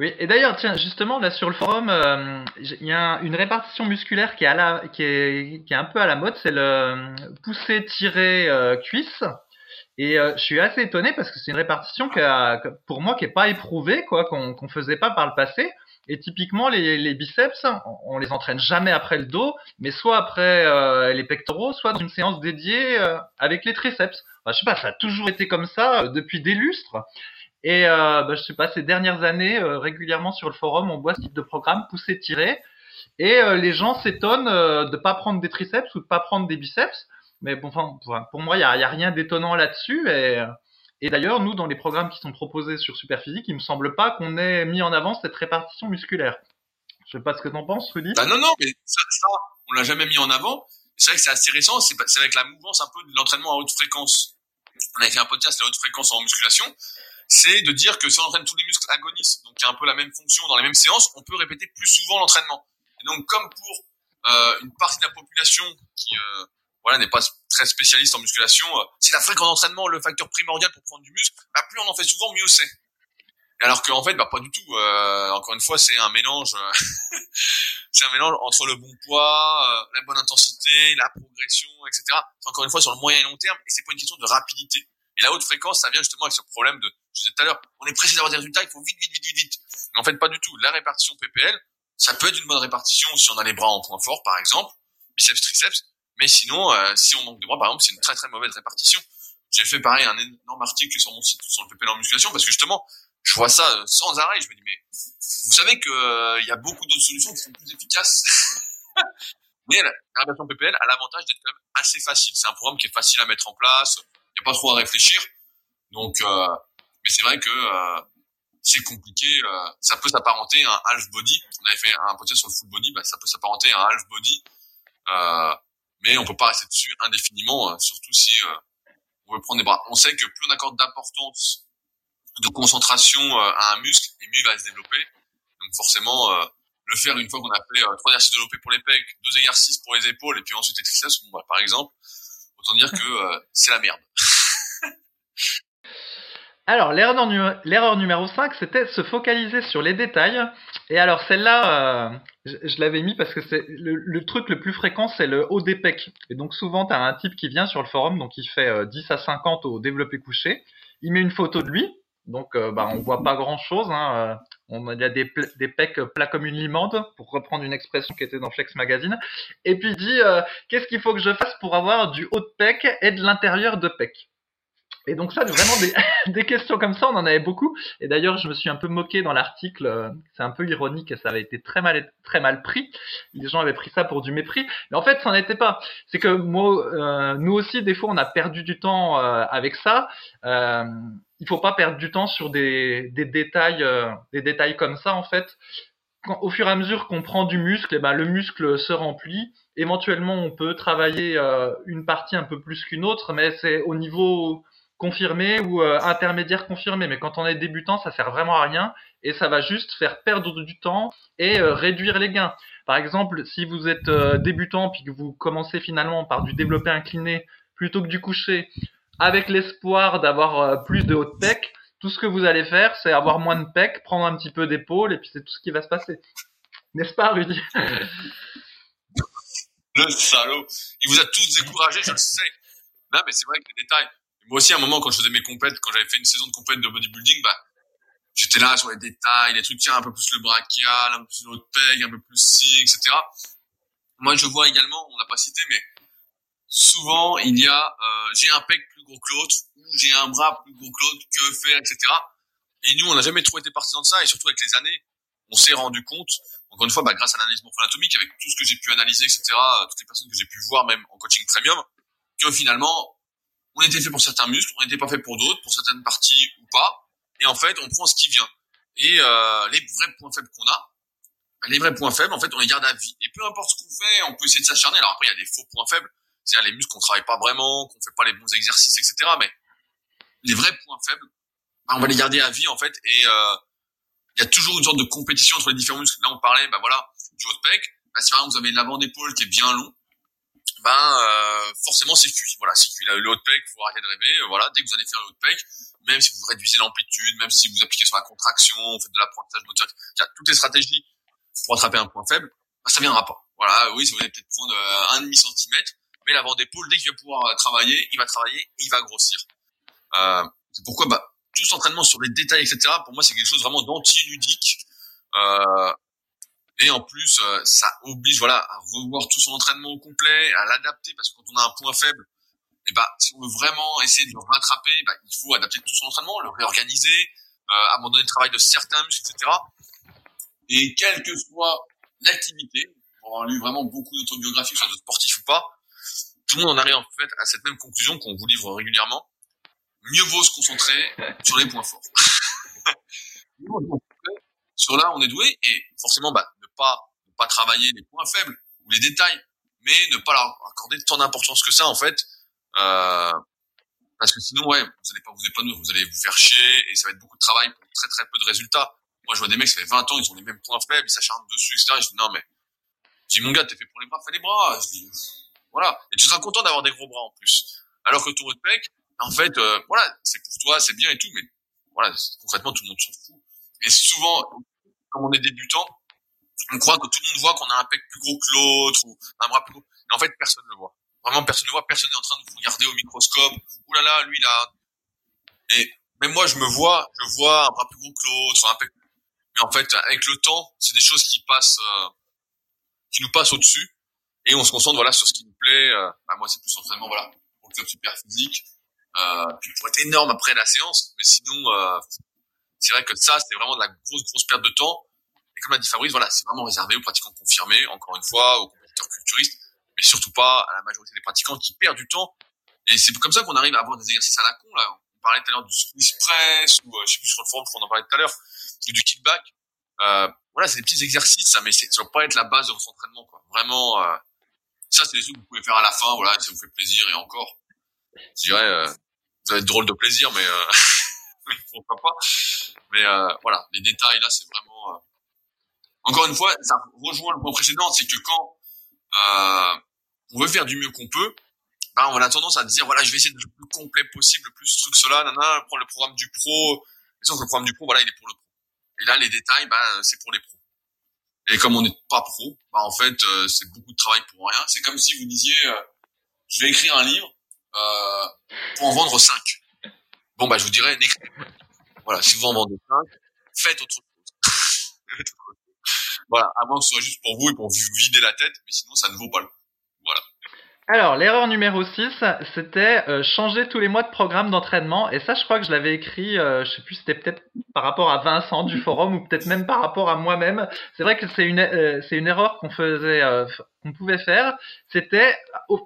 Oui, et d'ailleurs, tiens, justement, là sur le forum, euh, il y a une répartition musculaire qui est, un peu à la mode, c'est le euh, pousser-cuisse. Et euh, je suis assez étonné parce que c'est une répartition qui pour moi qui est pas éprouvée, quoi, qu'on qu'on faisait pas par le passé. Et typiquement, les, les, biceps, on les entraîne jamais après le dos, mais soit après les pectoraux, soit dans une séance dédiée avec les triceps. Enfin, je sais pas, ça a toujours été comme ça depuis des lustres. Et euh, bah, je sais pas, ces dernières années, euh, régulièrement sur le forum, on voit ce type de programme pousser tirer, et euh, les gens s'étonnent euh, de pas prendre des triceps ou de pas prendre des biceps. Mais bon, enfin, pour moi, il y a, a, rien d'étonnant là-dessus. Et, et d'ailleurs, nous, dans les programmes qui sont proposés sur Superphysique, il me semble pas qu'on ait mis en avant cette répartition musculaire. Je sais pas ce que t'en penses, Rudy. Bah non, non, mais ça, ça on l'a jamais mis en avant. C'est vrai que c'est assez récent, c'est avec la mouvance un peu de l'entraînement à haute fréquence. On avait fait un podcast à haute fréquence en musculation. C'est de dire que si on entraîne tous les muscles agonistes, donc qui a un peu la même fonction dans les mêmes séances, on peut répéter plus souvent l'entraînement. Et donc, comme pour euh, une partie de la population qui euh, voilà n'est pas très spécialiste en musculation, euh, c'est la fréquence d'entraînement le facteur primordial pour prendre du muscle. Bah, plus on en fait souvent, mieux c'est. Alors qu'en fait, bah pas du tout. Euh, encore une fois, c'est un mélange, euh, <laughs> c'est un mélange entre le bon poids, la bonne intensité, la progression, etc. Encore une fois, sur le moyen et long terme, et c'est pas une question de rapidité. Et la haute fréquence, ça vient justement avec ce problème de, disais tout à l'heure, on est pressé d'avoir des résultats, il faut vite, vite, vite, vite, vite. En fait, pas du tout. La répartition PPL, ça peut être une bonne répartition si on a les bras en point fort, par exemple, biceps, triceps. Mais sinon, euh, si on manque de bras, par exemple, c'est une très très mauvaise répartition. J'ai fait pareil un énorme article sur mon site sur le PPL en musculation parce que justement, je vois ça euh, sans arrêt. Je me dis mais vous savez que il euh, y a beaucoup d'autres solutions qui sont plus efficaces. <laughs> mais la, répartition PPL a l'avantage d'être quand même assez facile. C'est un programme qui est facile à mettre en place. Il n'y a pas trop à réfléchir. Donc, mais c'est vrai que c'est compliqué. Euh, ça peut s'apparenter à un half body. On avait fait un podcast sur le full body, bah, ça peut s'apparenter à un half body. Euh, mais on peut pas rester dessus indéfiniment, euh, surtout si on veut prendre des bras. On sait que plus on accorde d'importance, de concentration à un muscle, et mieux il va se développer. Donc forcément, le faire une fois qu'on a fait trois exercices développés pour les pecs, deux exercices pour les épaules, et puis ensuite les triceps, bon, bah, par exemple, autant dire que c'est la merde. <laughs> Alors, l'erreur numéro 5, c'était se focaliser sur les détails. Et alors, celle-là, euh, je, l'avais mis parce que c'est le, truc le plus fréquent, c'est le haut des pecs. Et donc, souvent, tu as un type qui vient sur le forum, donc il fait 10 euh, à 50 au développé couché. Il met une photo de lui, donc euh, bah, on voit pas grand-chose. Hein, on, il y a des, des pecs plats comme une limande, pour reprendre une expression qui était dans Flex Magazine. Et puis il dit, qu'est-ce qu'il faut que je fasse pour avoir du haut de pec et de l'intérieur de pec? Et donc ça, vraiment <laughs> des, questions comme ça, on en avait beaucoup. Et d'ailleurs, je me suis un peu moqué dans l'article. Euh, c'est un peu ironique ça avait été très mal, très mal pris. Les gens avaient pris ça pour du mépris. Mais en fait, ça n'était pas. C'est que moi, euh, nous aussi, des fois, on a perdu du temps euh, avec ça. Euh, il faut pas perdre du temps sur des, détails, des détails comme ça, en fait. Au fur et à mesure qu'on prend du muscle, et eh ben, le muscle se remplit. Éventuellement, on peut travailler une partie un peu plus qu'une autre, mais c'est au niveau confirmé ou euh, intermédiaire confirmé. Mais quand on est débutant, ça sert vraiment à rien et ça va juste faire perdre du temps et euh, réduire les gains. Par exemple, si vous êtes euh, débutant puis que vous commencez finalement par du développé incliné plutôt que du couché, avec l'espoir d'avoir plus de haut de pec, tout ce que vous allez faire, c'est avoir moins de pec, prendre un petit peu d'épaule et puis c'est tout ce qui va se passer. N'est-ce pas, Rudy? <laughs> Le salaud Il vous a tous découragé, je le sais. Non, mais c'est vrai que les détails, moi aussi, à un moment, quand je faisais mes compètes, quand j'avais fait une saison de compète de bodybuilding, bah, j'étais là sur les détails, les trucs, tiens, un peu plus le brachial, un peu plus le peg, un peu plus ci, etc. Moi, je vois également, on l'a pas cité, mais souvent, il y a, euh, j'ai un pec plus gros que l'autre, ou j'ai un bras plus gros que l'autre, que faire, etc. Et nous, on n'a jamais trop été partisans de ça, et surtout avec les années, on s'est rendu compte, encore une fois, bah, grâce à l'analyse morpho-anatomique, avec tout ce que j'ai pu analyser, etc., toutes les personnes que j'ai pu voir, même en coaching premium, que finalement, on était fait pour certains muscles, on n'était pas fait pour d'autres, pour certaines parties ou pas. Et en fait, on prend ce qui vient. Et euh, les vrais points faibles qu'on a, les vrais points faibles, en fait, on les garde à vie. Et peu importe ce qu'on fait, on peut essayer de s'acharner. Alors après, il y a des faux points faibles, c'est-à-dire les muscles qu'on travaille pas vraiment, qu'on fait pas les bons exercices, etc. Mais les vrais points faibles, bah, on va les garder à vie, en fait. Et euh, il y a toujours une sorte de compétition entre les différents muscles. Là, on parlait, bah voilà, du haut de pec. Bah, si par exemple vous avez l'avant d'épaule qui est bien long, ben euh, forcément c'est cuit. Voilà, c'est cuit. Le haut de pec, faut arrêter de rêver. Voilà, dès que vous allez faire le haut de pec, même si vous réduisez l'amplitude, même si vous appliquez sur la contraction, vous faites de l'apprentissage moteur, toutes les stratégies pour attraper un point faible, ben, ça viendra pas. Voilà, oui, vous allez peut-être prendre euh, un demi centimètre, mais l'avant d'épaule, dès qu'il va pouvoir euh, travailler, il va travailler et il va grossir. Euh, c'est pourquoi bah, tout cet entraînement sur les détails, etc., pour moi, c'est quelque chose vraiment d'anti-ludique. Euh, et en plus, euh, ça oblige voilà à revoir tout son entraînement au complet, à l'adapter parce que quand on a un point faible, et eh ben si on veut vraiment essayer de le rattraper, bah, il faut adapter tout son entraînement, le réorganiser, euh, abandonner le travail de certains muscles, etc. Et quelle que soit l'activité, pour avoir lu vraiment beaucoup d'autobiographies, soit de sportifs ou pas, tout le monde en arrive en fait à cette même conclusion qu'on vous livre régulièrement. Mieux vaut se concentrer <laughs> sur les points forts. <laughs> sur là, on est doué et forcément, bah, pas, ne pas travailler les points faibles ou les détails, mais ne pas leur accorder tant d'importance que ça en fait, euh, parce que sinon ouais, vous allez pas vous épanouir, vous allez vous faire chier et ça va être beaucoup de travail pour très très peu de résultats. Moi je vois des mecs ça fait 20 ans, ils ont les mêmes points faibles, ils s'acharnent dessus, etc. je dis non mais, je dis mon gars t'es fait pour les bras, fais les bras. Voilà, et tu seras content d'avoir des gros bras en plus. Alors que ton haut de pec, en fait, euh, voilà, c'est pour toi, c'est bien et tout, mais voilà, concrètement tout le monde s'en fout. Et souvent, comme on est débutant, on croit que tout le monde voit qu'on a un pec plus gros que l'autre ou un bras plus gros. Et en fait, personne ne le voit. Vraiment, personne ne le voit. Personne n'est en train de vous regarder au microscope. Ouh là là, lui là. Et même moi, je me vois, je vois un bras plus gros que l'autre, un pec. Mais en fait, avec le temps, c'est des choses qui passent, euh, qui nous passent au-dessus. Et on se concentre voilà sur ce qui nous plaît. Euh, bah, moi, c'est plus entraînement voilà le club super physique. Euh, puis pour être énorme après la séance. Mais sinon, euh, c'est vrai que ça, c'est vraiment de la grosse grosse perte de temps et comme l'a dit Fabrice, voilà, c'est vraiment réservé aux pratiquants confirmés, encore une fois, aux compétiteurs culturistes, mais surtout pas à la majorité des pratiquants qui perdent du temps. Et c'est comme ça qu'on arrive à avoir des exercices à la con, là. On parlait tout à l'heure du squeeze press, ou euh, je sais plus sur le forum, on en parlait tout à l'heure, ou du kickback. Euh, voilà, c'est des petits exercices, ça, mais ça doit pas être la base de votre entraînement, quoi. Vraiment, euh, ça, c'est des trucs que vous pouvez faire à la fin, voilà, ça vous fait plaisir, et encore. Je dirais, euh, vous avez drôle de plaisir, mais, euh, <laughs> pourquoi pas. Mais, euh, voilà, les détails, là, c'est vraiment, encore une fois, ça rejoint le point précédent, c'est que quand euh, on veut faire du mieux qu'on peut, ben on a tendance à dire voilà, je vais essayer d'être le plus complet possible, le plus truc cela, nana, prendre le programme du pro. Et que le programme du pro, voilà, il est pour le pro. Et là, les détails, ben c'est pour les pros. Et comme on n'est pas pro, ben en fait, euh, c'est beaucoup de travail pour rien. C'est comme si vous disiez, euh, je vais écrire un livre euh, pour en vendre 5. Bon, bah, je vous dirais, voilà, si vous en vendez 5, faites autre chose. <laughs> Voilà, à moins que ce soit juste pour vous et pour vous vider la tête, mais sinon ça ne vaut pas le coup. Voilà. Alors, l'erreur numéro 6, c'était euh, changer tous les mois de programme d'entraînement. Et ça, je crois que je l'avais écrit, euh, je sais plus, c'était peut-être par rapport à Vincent du <laughs> forum ou peut-être même par rapport à moi-même. C'est vrai que c'est une, euh, c'est une erreur qu'on faisait, qu'on pouvait faire. C'était,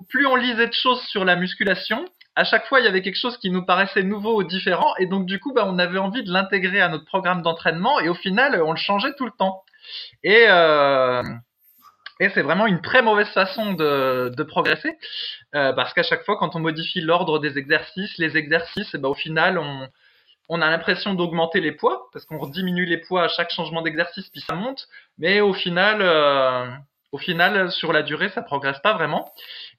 plus on lisait de choses sur la musculation, à chaque fois, il y avait quelque chose qui nous paraissait nouveau ou différent. Et donc, du coup, bah, on avait envie de l'intégrer à notre programme d'entraînement. Et au final, on le changeait tout le temps. Et, euh, et c'est vraiment une très mauvaise façon de, de progresser, euh, parce qu'à chaque fois, quand on modifie l'ordre des exercices, les exercices, et ben, au final, on, on a l'impression d'augmenter les poids, parce qu'on diminue les poids à chaque changement d'exercice, puis ça monte, mais au final, euh, au final, sur la durée, ça progresse pas vraiment.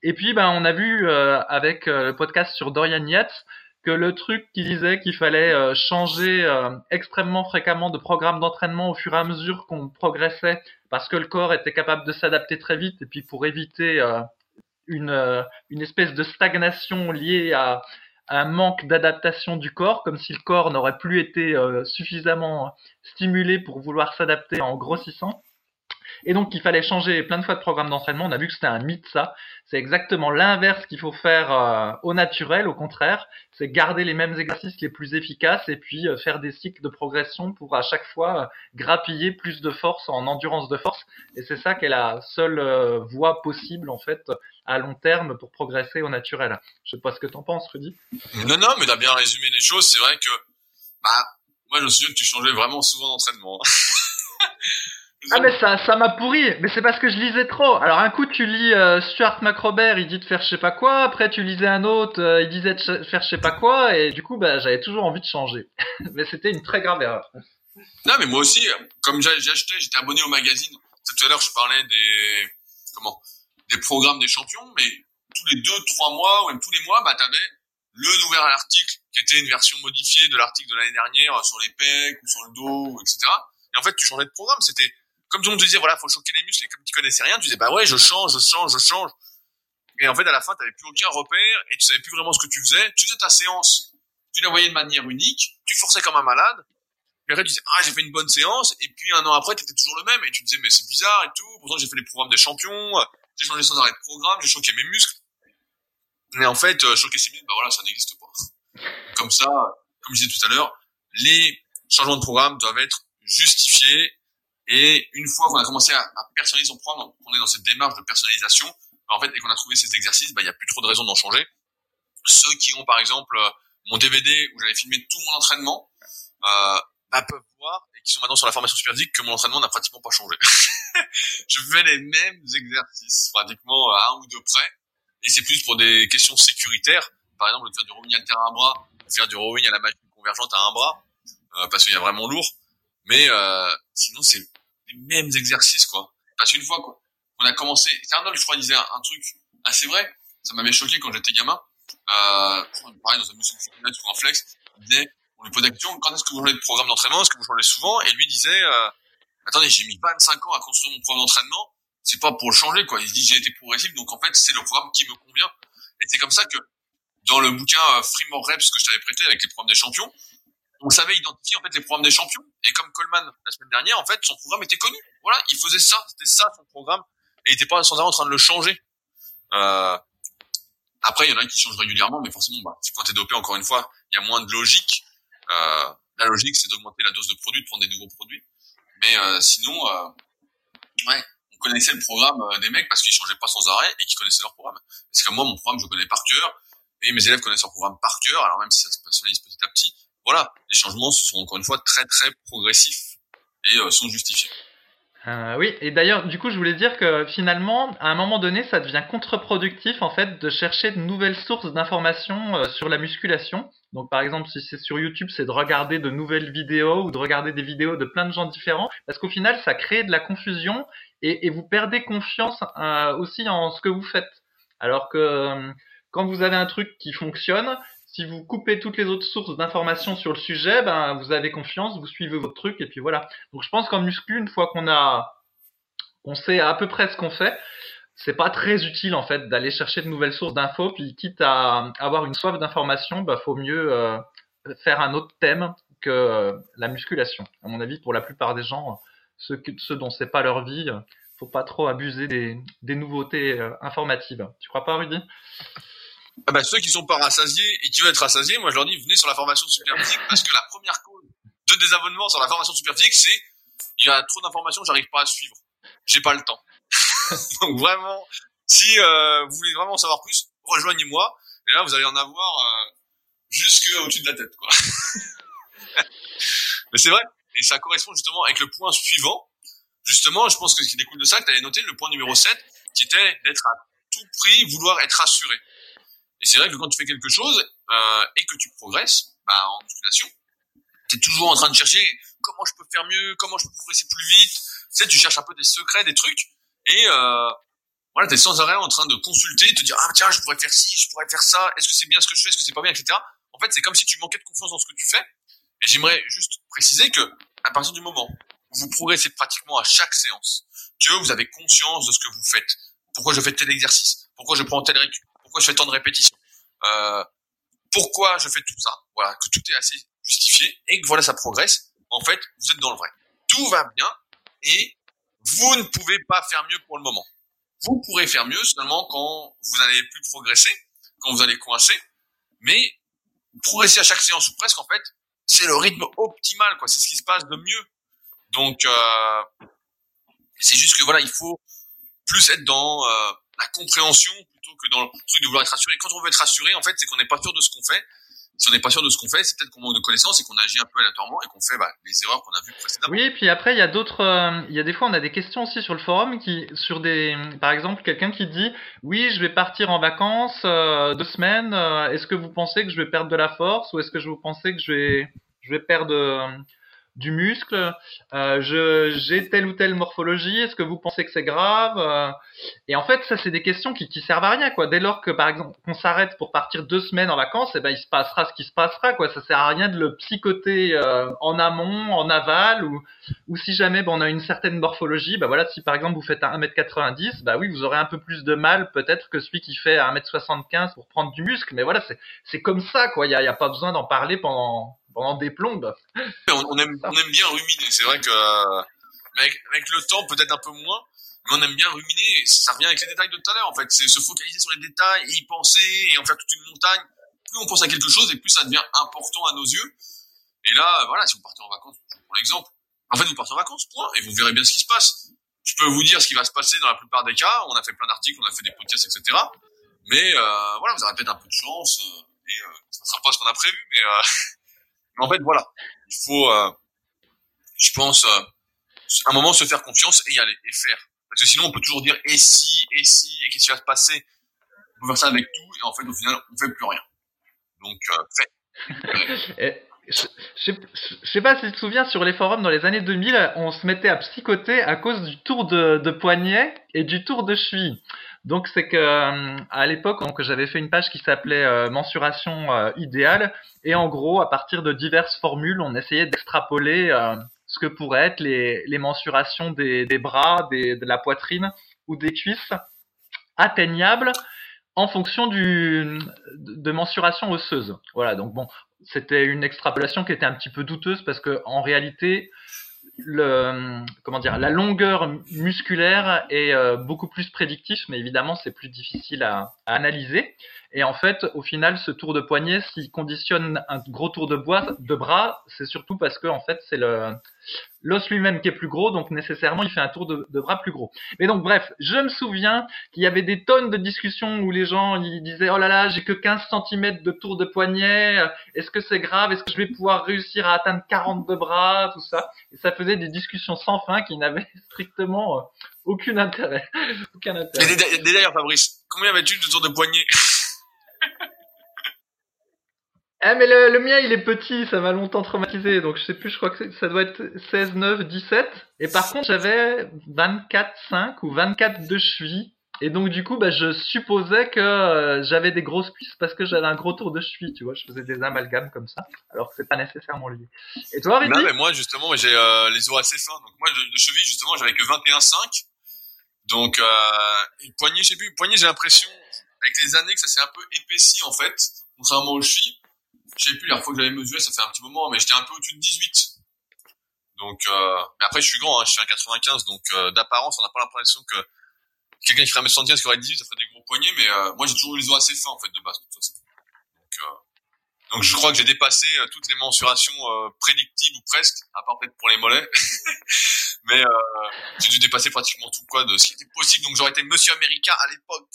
Et puis, ben, on a vu avec le podcast sur Dorian Yates le truc qui disait qu'il fallait euh, changer euh, extrêmement fréquemment de programme d'entraînement au fur et à mesure qu'on progressait parce que le corps était capable de s'adapter très vite et puis pour éviter euh, une, une espèce de stagnation liée à, un manque d'adaptation du corps, comme si le corps n'aurait plus été suffisamment stimulé pour vouloir s'adapter en grossissant. Et donc il fallait changer plein de fois de programme d'entraînement. On a vu que c'était un mythe ça. C'est exactement l'inverse qu'il faut faire euh, au naturel, au contraire. C'est garder les mêmes exercices les plus efficaces et puis euh, faire des cycles de progression pour à chaque fois euh, grappiller plus de force en endurance de force. Et c'est ça qui est la seule voie possible en fait à long terme pour progresser au naturel. Je sais pas ce que t'en penses, Rudy. Non, non, mais t'as bien résumé les choses. C'est vrai que, bah, moi je me souviens que tu changeais vraiment souvent d'entraînement. <laughs> Ah mais ça ça m'a pourri, mais c'est parce que je lisais trop. Alors un coup tu lis euh, Stuart McRobert, il dit de faire je sais pas quoi, après tu lisais un autre, euh, il disait de faire je sais pas quoi, et du coup bah j'avais toujours envie de changer. <laughs> mais c'était une très grave erreur. Non mais moi aussi, comme j'ai acheté, j'étais abonné au magazine. Tout à l'heure je parlais des comment des programmes des champions, mais tous les deux trois mois ou même tous les mois, bah t'avais le nouvel article qui était une version modifiée de l'article de l'année dernière sur les pecs ou sur le dos, etc. Et en fait tu changeais de programme, c'était comme tout le monde disait, voilà, faut choquer les muscles, et comme tu connaissais rien, tu disais, bah ouais, je change, je change, je change. Et en fait, à la fin, tu n'avais plus aucun repère et tu savais plus vraiment ce que tu faisais. Tu faisais ta séance, tu la voyais de manière unique, tu forçais comme un malade. Puis après, tu disais, ah, j'ai fait une bonne séance. Et puis, un an après, tu étais toujours le même. Et tu disais, mais c'est bizarre et tout. Pourtant, j'ai fait les programmes des champions. J'ai changé sans arrêt de programme. J'ai choqué mes muscles. Mais en fait, euh, choquer ses muscles, bah voilà, ça n'existe pas. Comme ça, comme je disais tout à l'heure, les changements de programme doivent être justifiés et une fois qu'on a commencé à, à personnaliser son programme, qu'on est dans cette démarche de personnalisation, bah, en fait, et qu'on a trouvé ces exercices, bah, il n'y a plus trop de raisons d'en changer. Ceux qui ont, par exemple, euh, mon DVD où j'avais filmé tout mon entraînement, euh, bah, peuvent voir et qui sont maintenant sur la formation super que mon entraînement n'a pratiquement pas changé. <laughs> je fais les mêmes exercices, pratiquement à un ou deux près. Et c'est plus pour des questions sécuritaires. Par exemple, de faire du rowing alter à un bras, faire du rowing à la machine convergente à un bras, euh, parce qu'il y a vraiment lourd. Mais euh, sinon, c'est mêmes exercices, quoi. Parce qu'une fois quoi, on a commencé, Arnold, je crois, disait un, truc assez vrai. Ça m'avait choqué quand j'étais gamin. Euh, pareil, dans un muscle ou un flex, il disait, on lui posait la question, quand est-ce que vous changez de programme d'entraînement? Est-ce que vous changez souvent? Et lui disait, euh, attendez, j'ai mis 25 ans à construire mon programme d'entraînement, c'est pas pour le changer, quoi. Il dit, j'ai été progressif, donc en fait, c'est le programme qui me convient. Et c'est comme ça que, dans le bouquin euh, Free More Reps que je t'avais prêté avec les programmes des champions, on savait identifier en fait les programmes des champions. Et comme Coleman la semaine dernière, en fait, son programme était connu. Voilà, il faisait ça, c'était ça son programme, et il était pas sans arrêt en train de le changer. Euh, après, il y en a qui changent régulièrement, mais forcément, bah, quand t'es dopé, encore une fois, il y a moins de logique. Euh, la logique, c'est d'augmenter la dose de produit, de prendre des nouveaux produits. Mais euh, sinon, euh, ouais, on connaissait le programme euh, des mecs parce qu'ils changeaient pas sans arrêt et qu'ils connaissaient leur programme. Parce que moi, mon programme, je connais par cœur, et mes élèves connaissent leur programme par cœur. Alors même si ça se personnalise petit à petit, voilà, les changements, ce sont encore une fois très très progressifs et euh, sont justifiés. Euh, oui, et d'ailleurs, du coup, je voulais dire que finalement, à un moment donné, ça devient contre-productif en fait de chercher de nouvelles sources d'informations euh, sur la musculation. Donc, par exemple, si c'est sur YouTube, c'est de regarder de nouvelles vidéos ou de regarder des vidéos de plein de gens différents, parce qu'au final, ça crée de la confusion et, vous perdez confiance aussi en ce que vous faites. Alors que quand vous avez un truc qui fonctionne, si vous coupez toutes les autres sources d'informations sur le sujet, ben vous avez confiance, vous suivez votre truc et puis voilà. Donc je pense qu'en muscu, une fois qu'on a, sait à peu près ce qu'on fait, c'est pas très utile en fait d'aller chercher de nouvelles sources d'infos. Puis quitte à avoir une soif d'information, bah faut mieux euh, faire un autre thème que euh, la musculation. À mon avis, pour la plupart des gens, ceux, ceux dont c'est pas leur vie, faut pas trop abuser des, des nouveautés euh, informatives. Tu crois pas, Rudy? Ah bah, ceux qui sont pas rassasiés et qui veulent être rassasiés, moi je leur dis venez sur la formation superphysique parce que la première cause de désabonnement sur la formation superphysique, c'est il y a trop d'informations, j'arrive pas à suivre. J'ai pas le temps. <laughs> Donc vraiment, si euh, vous voulez vraiment en savoir plus, rejoignez-moi et là vous allez en avoir euh, jusque au-dessus de la tête quoi. <laughs> Mais c'est vrai et ça correspond justement avec le point suivant. Justement, je pense que ce qui découle de ça, que tu avais noté le point numéro 7 qui était d'être à tout prix vouloir être rassuré. Et c'est vrai que quand tu fais quelque chose euh, et que tu progresses bah, en musculation, tu es toujours en train de chercher comment je peux faire mieux, comment je peux progresser plus vite. Tu cherches un peu des secrets, des trucs. Et euh, voilà, tu es sans arrêt en train de consulter, te dire, ah tiens, je pourrais faire ci, je pourrais faire ça, est-ce que c'est bien ce que je fais, est-ce que c'est pas bien, etc. En fait, c'est comme si tu manquais de confiance dans ce que tu fais. Et j'aimerais juste préciser que à partir du moment où vous progressez pratiquement à chaque séance, que vous avez conscience de ce que vous faites, pourquoi je fais tel exercice, pourquoi je prends tel récup, pourquoi je fais tant de répétitions, euh, pourquoi je fais tout ça, voilà, que tout est assez justifié et que voilà, ça progresse. En fait, vous êtes dans le vrai. Tout va bien et vous ne pouvez pas faire mieux pour le moment. Vous pourrez faire mieux seulement quand vous n'allez plus progresser, quand vous allez coincer, mais progresser à chaque séance ou presque, en fait, c'est le rythme optimal, quoi. C'est ce qui se passe de mieux. Donc, euh, c'est juste que voilà, il faut plus être dans euh, la compréhension plutôt que dans le truc de vouloir être rassuré. Quand on veut être rassuré, en fait, c'est qu'on n'est pas sûr de ce qu'on fait. Si on n'est pas sûr de ce qu'on fait, c'est peut-être qu'on manque de connaissances et qu'on agit un peu aléatoirement et qu'on fait bah, les erreurs qu'on a vues précédemment. Oui, puis après, il y a d'autres. Euh, y a des fois, on a des questions aussi sur le forum qui, sur des, par exemple, quelqu'un qui dit, oui, je vais partir en vacances euh, deux semaines. Euh, est-ce que vous pensez que je vais perdre de la force ou est-ce que je vous pensez que je vais, je vais perdre du muscle, euh, j'ai telle ou telle morphologie, est-ce que vous pensez que c'est grave euh, Et en fait, ça c'est des questions qui qui servent à rien quoi. Dès lors que par exemple qu'on s'arrête pour partir deux semaines en vacances, eh ben il se passera ce qui se passera quoi. Ça sert à rien de le psychoter euh, en amont, en aval ou ou si jamais ben, on a une certaine morphologie, bah voilà, si par exemple vous faites un 1m90, bah oui, vous aurez un peu plus de mal peut-être que celui qui fait 1m75 pour prendre du muscle, mais voilà, c'est comme ça quoi. Il y a, y a pas besoin d'en parler pendant pendant des plombes. On, aime, on aime bien ruminer. C'est vrai que euh, avec, avec le temps, peut-être un peu moins, mais on aime bien ruminer. Et ça revient avec les détails de tout à l'heure. En fait, c'est se focaliser sur les détails et y penser et en faire toute une montagne. Plus on pense à quelque chose et plus ça devient important à nos yeux. Et là, voilà, si vous partez en vacances, pour l'exemple, en fait, vous partez en vacances, point, et vous verrez bien ce qui se passe. Je peux vous dire ce qui va se passer dans la plupart des cas. On a fait plein d'articles, on a fait des podcasts, etc. Mais euh, voilà, vous aurez peut-être un peu de chance euh, et euh, ça ne sera pas ce qu'on a prévu, mais euh, <laughs> En fait, voilà, il faut, euh, je pense, euh, un moment se faire confiance et y aller et faire. Parce que sinon, on peut toujours dire et si, et si, et qu'est-ce qui va se passer? On peut faire ça avec tout, et en fait, au final, on fait plus rien. Donc, euh, fait. <laughs> je, je, sais pas si tu te souviens, sur les forums dans les années 2000, on se mettait à psychoter à cause du tour de, de poignet et du tour de cheville. Donc c'est que euh, l'époque, donc j'avais fait une page qui s'appelait euh, mensuration euh, idéale et en gros, à partir de diverses formules, on essayait d'extrapoler ce que pourraient être les, les mensurations des, des bras, de la poitrine ou des cuisses atteignables en fonction du de mensuration osseuse. Voilà, donc bon, c'était une extrapolation qui était un petit peu douteuse parce que en réalité, le comment dire la longueur musculaire est euh, beaucoup plus prédictif, mais évidemment c'est plus difficile à, à, analyser. Et en fait, au final, ce tour de poignet, s'il conditionne un gros tour de, bois, de bras, c'est surtout parce que en fait c'est le l'os lui-même qui est plus gros, donc nécessairement il fait un tour de, de bras plus gros. Mais donc bref, je me souviens qu'il y avait des tonnes de discussions où les gens ils disaient oh là là j'ai que 15 cm de tour de poignet, est-ce que c'est grave, est-ce que je vais pouvoir réussir à atteindre 42 bras, tout ça. Et ça faisait des discussions sans fin qui n'avaient <laughs> strictement euh, aucun intérêt. <laughs> aucun intérêt. D'ailleurs Fabrice, combien avais-tu de tour de poignet? Ah mais le, le, mien il est petit, ça m'a longtemps traumatisé, donc je sais plus, je crois que ça doit être 16, 9, 17. Et par contre j'avais 24, 5 ou 24 de cheville. Et donc du coup bah, je supposais que euh, j'avais des grosses cuisses parce que j'avais un gros tour de cheville, tu vois, je faisais des amalgames comme ça, alors que c'est pas nécessairement lié. Et toi Rudy Non mais moi justement j'ai euh, les os assez fins, donc moi de, de cheville justement j'avais que 21,5. Donc euh, poignet, je sais plus, poignet j'ai l'impression avec les années que ça s'est un peu épaissi en fait, contrairement aux chevilles je sais plus, la fois que j'avais mesuré, ça fait un petit moment, mais j'étais un peu au-dessus de 18. Donc, euh, mais après, je suis grand, hein, je suis un 95, donc euh, d'apparence, on n'a pas l'impression que quelqu'un qui ferait un 75 qui aurait 18, ça ferait des gros poignets, mais euh, moi, j'ai toujours eu les os assez fins, en fait, de base, de toute façon. Donc, euh, donc je crois que j'ai dépassé euh, toutes les mensurations euh, prédictibles ou presque, à part peut-être pour les mollets. <laughs> mais j'ai dû dépasser pratiquement tout, quoi, de ce qui était possible, donc j'aurais été monsieur américain à l'époque.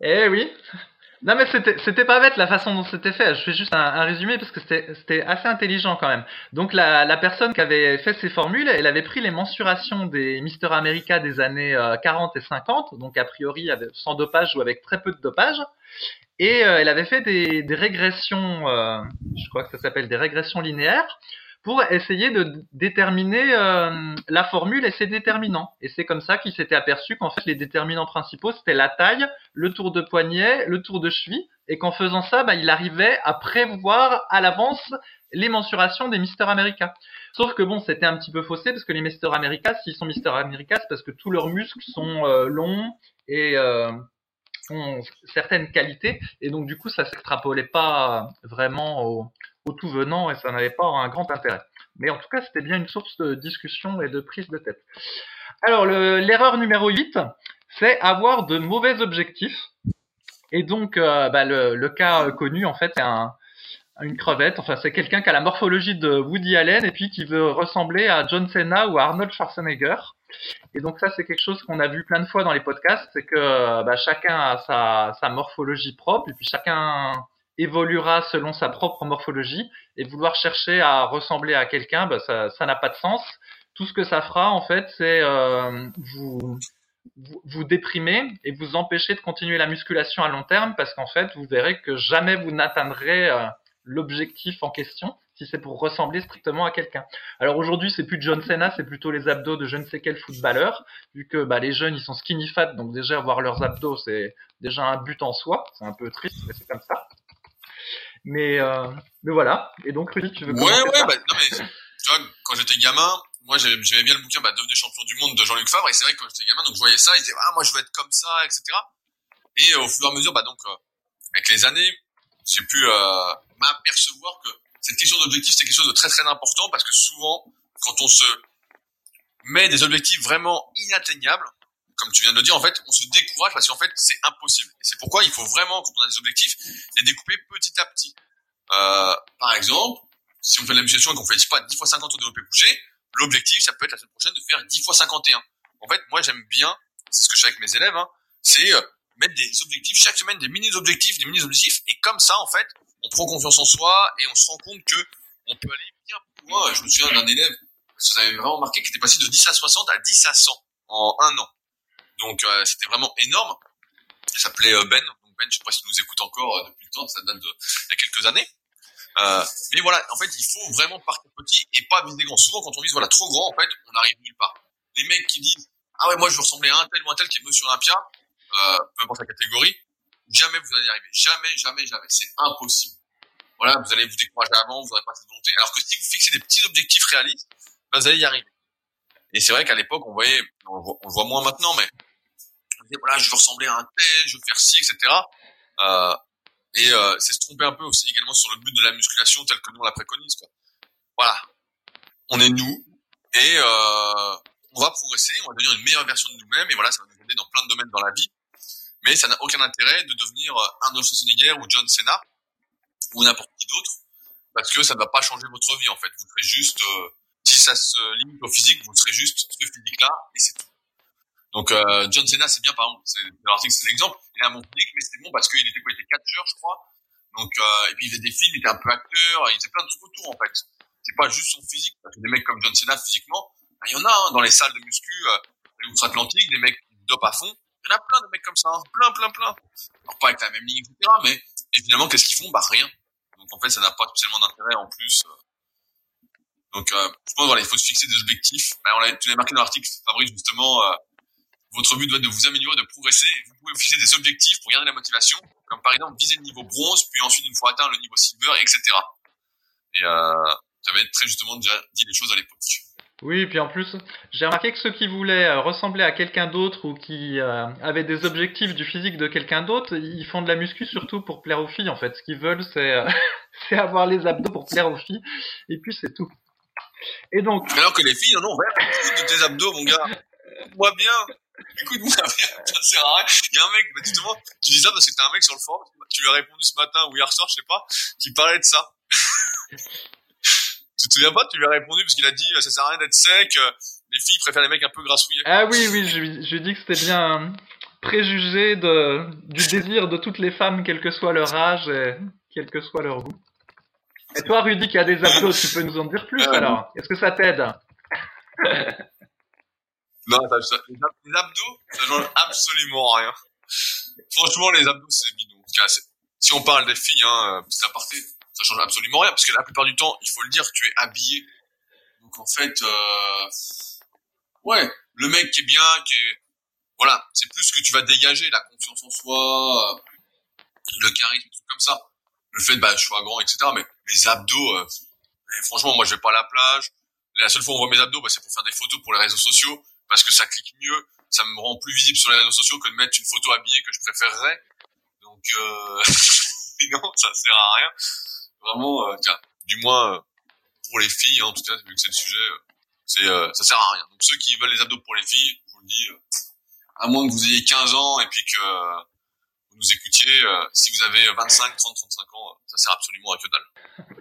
Eh oui. Non mais c'était pas bête la façon dont c'était fait. Je fais juste un, résumé parce que c'était assez intelligent quand même. Donc la, personne qui avait fait ces formules, elle avait pris les mensurations des Mister America des années 40 euh, et 50, donc a priori sans dopage ou avec très peu de dopage, et euh, elle avait fait des, des régressions, euh, je crois que ça s'appelle des régressions linéaires, pour essayer de déterminer euh, la formule et ses déterminants. Et c'est comme ça qu'il s'était aperçu qu'en fait les déterminants principaux c'était la taille, le tour de poignet, le tour de cheville, et qu'en faisant ça, bah, il arrivait à prévoir à l'avance les mensurations des Mister America. Sauf que bon, c'était un petit peu faussé parce que les Mister America, s'ils sont Mister America, c'est parce que tous leurs muscles sont euh, longs et euh, ont certaines qualités, et donc du coup ça s'extrapolait pas vraiment au, au tout venant et ça n'avait pas un grand intérêt. Mais en tout cas, c'était bien une source de discussion et de prise de tête. Alors, l'erreur numéro 8, c'est avoir de mauvais objectifs. Et donc, euh, bah, le, le, cas connu, en fait, c'est un, une crevette. Enfin, c'est quelqu'un qui a la morphologie de Woody Allen et puis qui veut ressembler à John Cena ou à Arnold Schwarzenegger. Et donc ça, c'est quelque chose qu'on a vu plein de fois dans les podcasts, c'est que bah, chacun a sa, sa morphologie propre et puis chacun évoluera selon sa propre morphologie et vouloir chercher à ressembler à quelqu'un, bah, ça, n'a pas de sens. Tout ce que ça fera, en fait, c'est euh, vous, vous, vous déprimer et vous empêcher de continuer la musculation à long terme parce qu'en fait, vous verrez que jamais vous n'atteindrez euh, l'objectif en question si c'est pour ressembler strictement à quelqu'un. Alors aujourd'hui, c'est plus John Cena, c'est plutôt les abdos de je ne sais quel footballeur, vu que bah, les jeunes, ils sont skinny fat, donc déjà avoir leurs abdos, c'est déjà un but en soi. C'est un peu triste, mais c'est comme ça. Mais, euh, mais voilà. Et donc, Rudy, tu veux Ouais, ouais, bah, non, mais, tu vois, quand j'étais gamin, moi, j'aimais bien le bouquin, bah, Devenez champion du monde de Jean-Luc Favre, et c'est vrai que quand j'étais gamin, donc je voyais ça, je disais, ah, moi, je veux être comme ça, etc. Et euh, au fur et à mesure, bah, donc, euh, avec les années, j'ai pu euh, m'apercevoir que cette question d'objectif, c'est quelque chose de très, très important, parce que souvent, quand on se met des objectifs vraiment inatteignables, comme tu viens de le dire, en fait, on se décourage parce qu'en fait, c'est impossible. C'est pourquoi il faut vraiment, quand on a des objectifs, les découper petit à petit. Euh, par exemple, si on fait la musculation et qu'on fait, je sais pas, 10 fois 50 au développé couché, l'objectif, ça peut être la semaine prochaine de faire 10 fois 51. En fait, moi, j'aime bien, c'est ce que je fais avec mes élèves, hein, c'est euh, mettre des objectifs, chaque semaine, des mini-objectifs, des mini-objectifs, et comme ça, en fait, on prend confiance en soi et on se rend compte que on peut aller bien plus loin. Je me souviens d'un élève vous avez vraiment remarqué qu'il était passé de 10 à 60 à 10 à 100 en un an. Donc euh, c'était vraiment énorme. Il s'appelait euh, Ben. Ben, je sais pas s'il nous écoute encore euh, depuis le temps, ça date de y a quelques années. Euh, mais voilà, en fait, il faut vraiment partir petit et pas viser grand. Souvent, quand on vise voilà trop grand, en fait, on n'arrive nulle part. Les mecs qui disent ah ouais, moi je veux ressembler à un tel ou un tel qui est Monsieur Olympia, euh, peu importe la catégorie, jamais vous allez y arriver. Jamais, jamais, jamais. C'est impossible. Voilà, vous allez vous décourager avant, vous n'aurez pas cette volonté. Alors que si vous fixez des petits objectifs réalistes, ben, vous allez y arriver. Et c'est vrai qu'à l'époque, on voyait, on, le voit moins maintenant, mais voilà, je veux ressembler à un tel, je veux faire ci, etc. Euh, et euh, c'est se tromper un peu aussi également sur le but de la musculation tel que nous on la préconise. Quoi. Voilà, on est nous et euh, on va progresser, on va devenir une meilleure version de nous-mêmes et voilà, ça va nous aider dans plein de domaines dans la vie. Mais ça n'a aucun intérêt de devenir euh, Arnold Schwarzenegger ou John Cena ou n'importe qui d'autre parce que ça ne va pas changer votre vie en fait. Vous serez juste, euh, si ça se limite au physique, vous serez juste ce physique-là et c'est tout. Donc euh, John Cena, c'est bien par exemple, c'est l'article, c'est l'exemple. Il a un bon physique, mais c'était bon parce qu'il était quoi, il était catcheur, je crois. Donc euh, et puis il faisait des films, il était un peu acteur, il faisait plein de trucs autour en fait. C'est pas juste son physique, parce que des mecs comme John Cena physiquement, ben, il y en a hein, dans les salles de muscu, euh, outre-Atlantique, des mecs qui dopent à fond. Il y en a plein de mecs comme ça, hein, plein, plein, plein. Alors pas avec la même ligne, etc. Mais finalement, qu'est-ce qu'ils font? Bah rien. Donc en fait, ça n'a pas spécialement d'intérêt en plus. Euh. Donc euh, je pense voilà, il faut se fixer des objectifs. Ben, tu l'as marqué dans l'article, Fabrice justement. Euh, votre but doit être de vous améliorer, de progresser. Vous pouvez vous fixer des objectifs pour garder la motivation, comme par exemple viser le niveau bronze, puis ensuite une fois atteint le niveau silver, etc. Et euh, j'avais très justement déjà dit les choses à l'époque. Oui, puis en plus, j'ai remarqué que ceux qui voulaient euh, ressembler à quelqu'un d'autre ou qui euh, avaient des objectifs du physique de quelqu'un d'autre, ils font de la muscu surtout pour plaire aux filles en fait. Ce qu'ils veulent, c'est euh, <laughs> avoir les abdos pour plaire aux filles, et puis c'est tout. Et donc. Alors que les filles, non, non, ouais, de tes abdos, mon gars. Moi bien. Écoute-moi bien, ça sert à rien. Il y a un mec, bah, justement, tu dis ça parce que t'as un mec sur le forum, tu lui as répondu ce matin ou hier soir, je sais pas, qui parlait de ça. <laughs> tu te souviens pas, tu lui as répondu parce qu'il a dit, ça sert à rien d'être sec, euh, les filles préfèrent les mecs un peu grassouillés. Ah oui, oui, je, lui ai dit que c'était bien un préjugé de, du désir de toutes les femmes, quel que soit leur âge et quel que soit leur goût. Et toi, Rudy, qui a des abdos, tu peux nous en dire plus euh, alors? Est-ce que ça t'aide? <laughs> Non, ça, les abdos, ça change absolument rien. Franchement, les abdos, c'est bidon. Si on parle des filles, hein, petit aparté, ça change absolument rien, parce que la plupart du temps, il faut le dire, tu es habillé. Donc en fait, euh, ouais, le mec qui est bien, qui est, voilà, c'est plus que tu vas dégager, la confiance en soi, euh, le charisme, tout comme ça. Le fait, bah, je sois grand, etc. Mais les abdos, euh, franchement, moi, je vais pas à la plage. La seule fois où on voit mes abdos, bah, c'est pour faire des photos pour les réseaux sociaux parce que ça clique mieux, ça me rend plus visible sur les réseaux sociaux que de mettre une photo habillée que je préférerais. Donc euh, <laughs> non, ça sert à rien. Vraiment, euh, tiens, du moins euh, pour les filles, hein, en tout cas, vu que c'est le sujet, euh, c'est euh, ça sert à rien. Donc ceux qui veulent les abdos pour les filles, je vous le dis, à moins que vous ayez 15 ans et puis que nous écoutiez, si vous avez 25, 30, 35 ans, ça sert absolument à que dalle.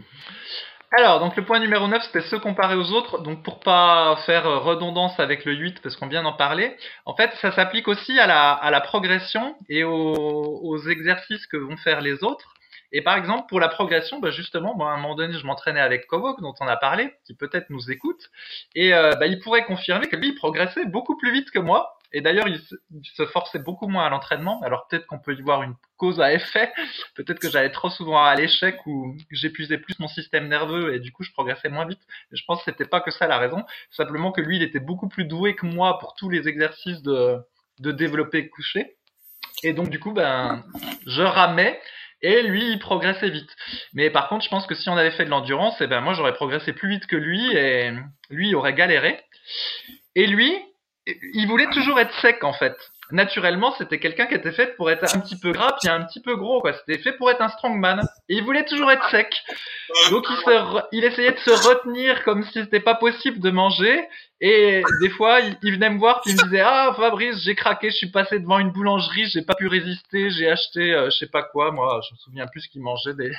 Alors, donc le point numéro 9, c'était se comparer aux autres. Donc pour pas faire redondance avec le 8, parce qu'on vient d'en parler, en fait, ça s'applique aussi à la, progression et aux, exercices que vont faire les autres. Et par exemple, pour la progression, bah justement, moi, à un moment donné, je m'entraînais avec Kovok, dont on a parlé, qui peut-être nous écoute, et euh, bah, il pourrait confirmer que lui, progressait beaucoup plus vite que moi. Et d'ailleurs, il, se forçait beaucoup moins à l'entraînement. Alors peut-être qu'on peut y voir une cause à effet. <laughs> Peut-être que j'allais trop souvent à l'échec ou j'épuisais plus mon système nerveux et du coup je progressais moins vite. je pense que c'était pas que ça la raison. Simplement que lui, il était beaucoup plus doué que moi pour tous les exercices de, de développer couché. Et donc du coup, ben, je ramais et lui il progressait vite. Mais par contre, je pense que si on avait fait de l'endurance, eh ben moi j'aurais progressé plus vite que lui et lui il aurait galéré. Et lui, il voulait toujours être sec en fait. Naturellement, c'était quelqu'un qui était fait pour être un petit peu gras puis un petit peu gros quoi. C'était fait pour être un strongman. Et il voulait toujours être sec. Donc il, il essayait de se retenir comme si c'était pas possible de manger. Et des fois, il, venait me voir puis il me disait ah Fabrice, j'ai craqué, je suis passé devant une boulangerie, j'ai pas pu résister, j'ai acheté euh, je sais pas quoi. Moi, je me souviens plus qu'il mangeait <laughs> des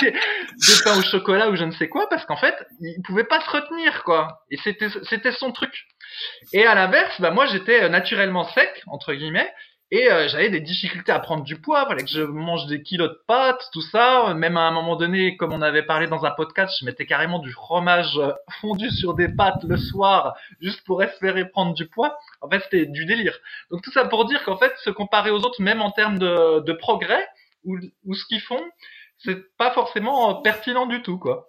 des pains au chocolat ou je ne sais quoi parce qu'en fait, il pouvait pas se retenir quoi. Et c'était c'était son truc. Et à l'inverse, bah moi j'étais naturellement sec entre guillemets Et euh, j'avais des difficultés à prendre du poids, fallait que je mange des kilos de pâtes, tout ça. Même à un moment donné, comme on avait parlé dans un podcast, je mettais carrément du fromage euh, fondu sur des pâtes le soir, juste pour espérer prendre du poids. En fait, c'était du délire. Donc tout ça pour dire qu'en fait, se comparer aux autres, même en termes de, progrès, ou, ou ce qu'ils font, c'est pas forcément pertinent du tout, quoi.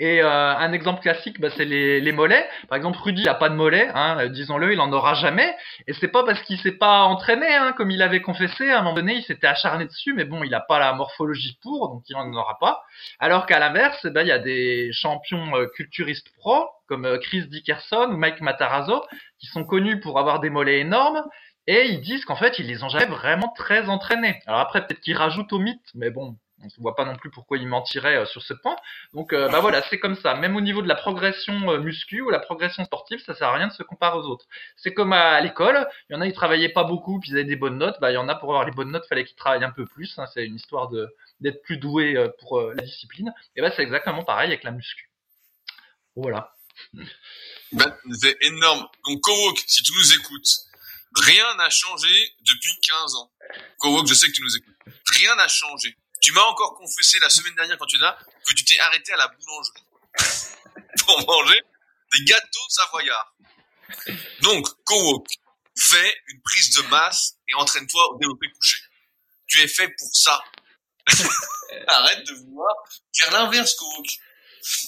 Et euh, un exemple classique, bah, c'est les, les, mollets. Par exemple, Rudy a pas de mollets, hein, euh, disons-le, il en aura jamais. Et c'est pas parce qu'il s'est pas entraîné, hein, comme il avait confessé. À un moment donné, il s'était acharné dessus, mais bon, il a pas la morphologie pour, donc il en aura pas. Alors qu'à l'inverse, bah, il y a des champions euh, culturistes pro, comme Chris Dickerson ou Mike Matarazzo, qui sont connus pour avoir des mollets énormes. Et ils disent qu'en fait, ils les ont jamais vraiment très entraînés. Alors après, peut-être qu'ils rajoutent au mythe, mais bon, on ne voit pas non plus pourquoi il mentirait euh, sur ce point. Donc euh, bah voilà, c'est comme ça. Même au niveau de la progression euh, muscu ou la progression sportive, ça sert à rien de se comparer aux autres. C'est comme à, l'école, il y en a ils travaillaient pas beaucoup puis ils avaient des bonnes notes. Bah il y en a pour avoir les bonnes notes, fallait qu'ils travaillent un peu plus. Hein. C'est une histoire d'être plus doué pour la discipline. Et bah c'est exactement pareil avec la muscu. Voilà. Ben, c'est énorme. Donc Kowok, si tu nous écoutes, rien n'a changé depuis 15 ans. Kowok, je sais que tu nous écoutes. Rien n'a changé. Tu m'as encore confessé la semaine dernière quand tu es là que tu t'es arrêté à la boulangerie <laughs> pour manger des gâteaux savoyards. Donc, Kowok, fais une prise de masse et entraîne-toi au développé couché. Tu es fait pour ça. <laughs> Arrête de vouloir faire l'inverse, Kowok.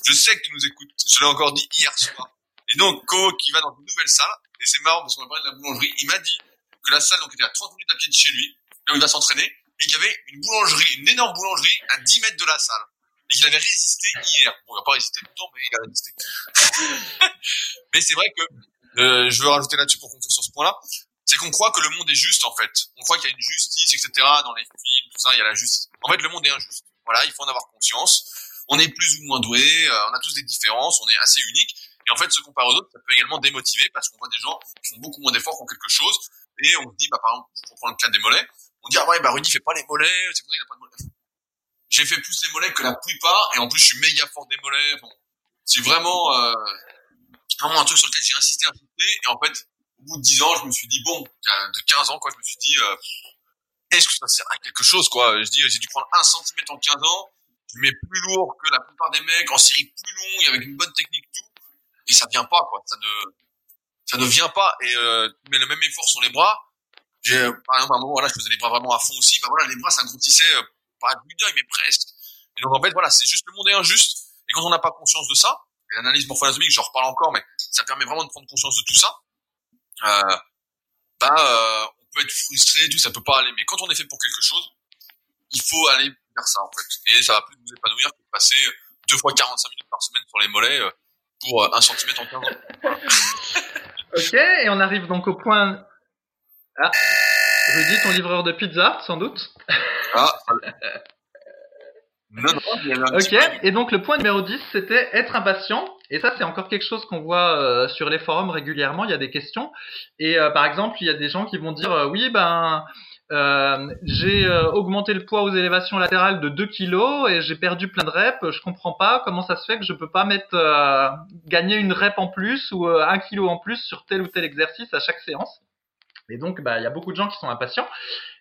Je sais que tu nous écoutes. Je l'ai encore dit hier soir. Et donc, Kowok, qui va dans une nouvelle salle, et c'est marrant parce qu'on va parler de la boulangerie, il m'a dit que la salle donc, était à 30 minutes à pied de chez lui, là où il va s'entraîner, et qu'il y avait une boulangerie, une énorme boulangerie à 10 mètres de la salle. Et qu'il avait résisté hier. Bon, il n'a pas résisté longtemps, mais il a résisté. <laughs> mais c'est vrai que euh, je veux rajouter là-dessus pour conclure sur ce point-là, c'est qu'on croit que le monde est juste en fait. On croit qu'il y a une justice, etc. Dans les films, tout ça, il y a la justice. En fait, le monde est injuste. Voilà, il faut en avoir conscience. On est plus ou moins doué, euh, on a tous des différences, on est assez unique. Et en fait, se comparer aux autres, ça peut également démotiver parce qu'on voit des gens qui font beaucoup moins d'efforts pour quelque chose. Et on se dit, bah, par exemple, je reprends le cas des mollets, on dit ouais bah Rudy fait pas les mollets, c'est pour ça qu'il a pas de mollets. J'ai fait plus les mollets que la plupart et en plus je suis méga fort des mollets. Bon, c'est vraiment euh, vraiment un truc sur lequel j'ai insisté, insisté et en fait au bout de 10 ans je me suis dit bon de 15 ans quoi je me suis dit euh, est-ce que ça sert à quelque chose quoi? Je dis j'ai dû prendre un centimètre en 15 ans, je mets plus lourd que la plupart des mecs en série plus longue avec une bonne technique tout et ça vient pas quoi ça ne ça ne vient pas et euh, tu mets le même effort sur les bras j'ai, par exemple, à un moment, voilà, je faisais les bras vraiment à fond aussi. Bah voilà, les bras s'agroutissaient, euh, pas bout d'œil, mais presque. Et donc, en fait, voilà, c'est juste le monde est injuste. Et quand on n'a pas conscience de ça, l'analyse morphologique, j'en reparle encore, mais ça permet vraiment de prendre conscience de tout ça. Euh, bah, euh, on peut être frustré, tout, ça peut pas aller. Mais quand on est fait pour quelque chose, il faut aller vers ça, en fait. Et ça va plus nous épanouir que de passer deux fois 45 minutes par semaine sur les mollets euh, pour euh, un centimètre en 15 ans. <laughs> ok, et on arrive donc au point ah, Rudy, ton livreur de pizza, sans doute Ah <laughs> non, non, Ok, et donc le point numéro 10, c'était être impatient. Et ça, c'est encore quelque chose qu'on voit euh, sur les forums régulièrement. Il y a des questions. Et euh, par exemple, il y a des gens qui vont dire euh, Oui, ben, j'ai augmenté le poids aux élévations latérales de 2 kilos et j'ai perdu plein de reps. Je comprends pas comment ça se fait que je peux pas mettre gagner une rep en plus ou un kilo en plus sur tel ou tel exercice à chaque séance. Et donc, bah, il y a beaucoup de gens qui sont impatients.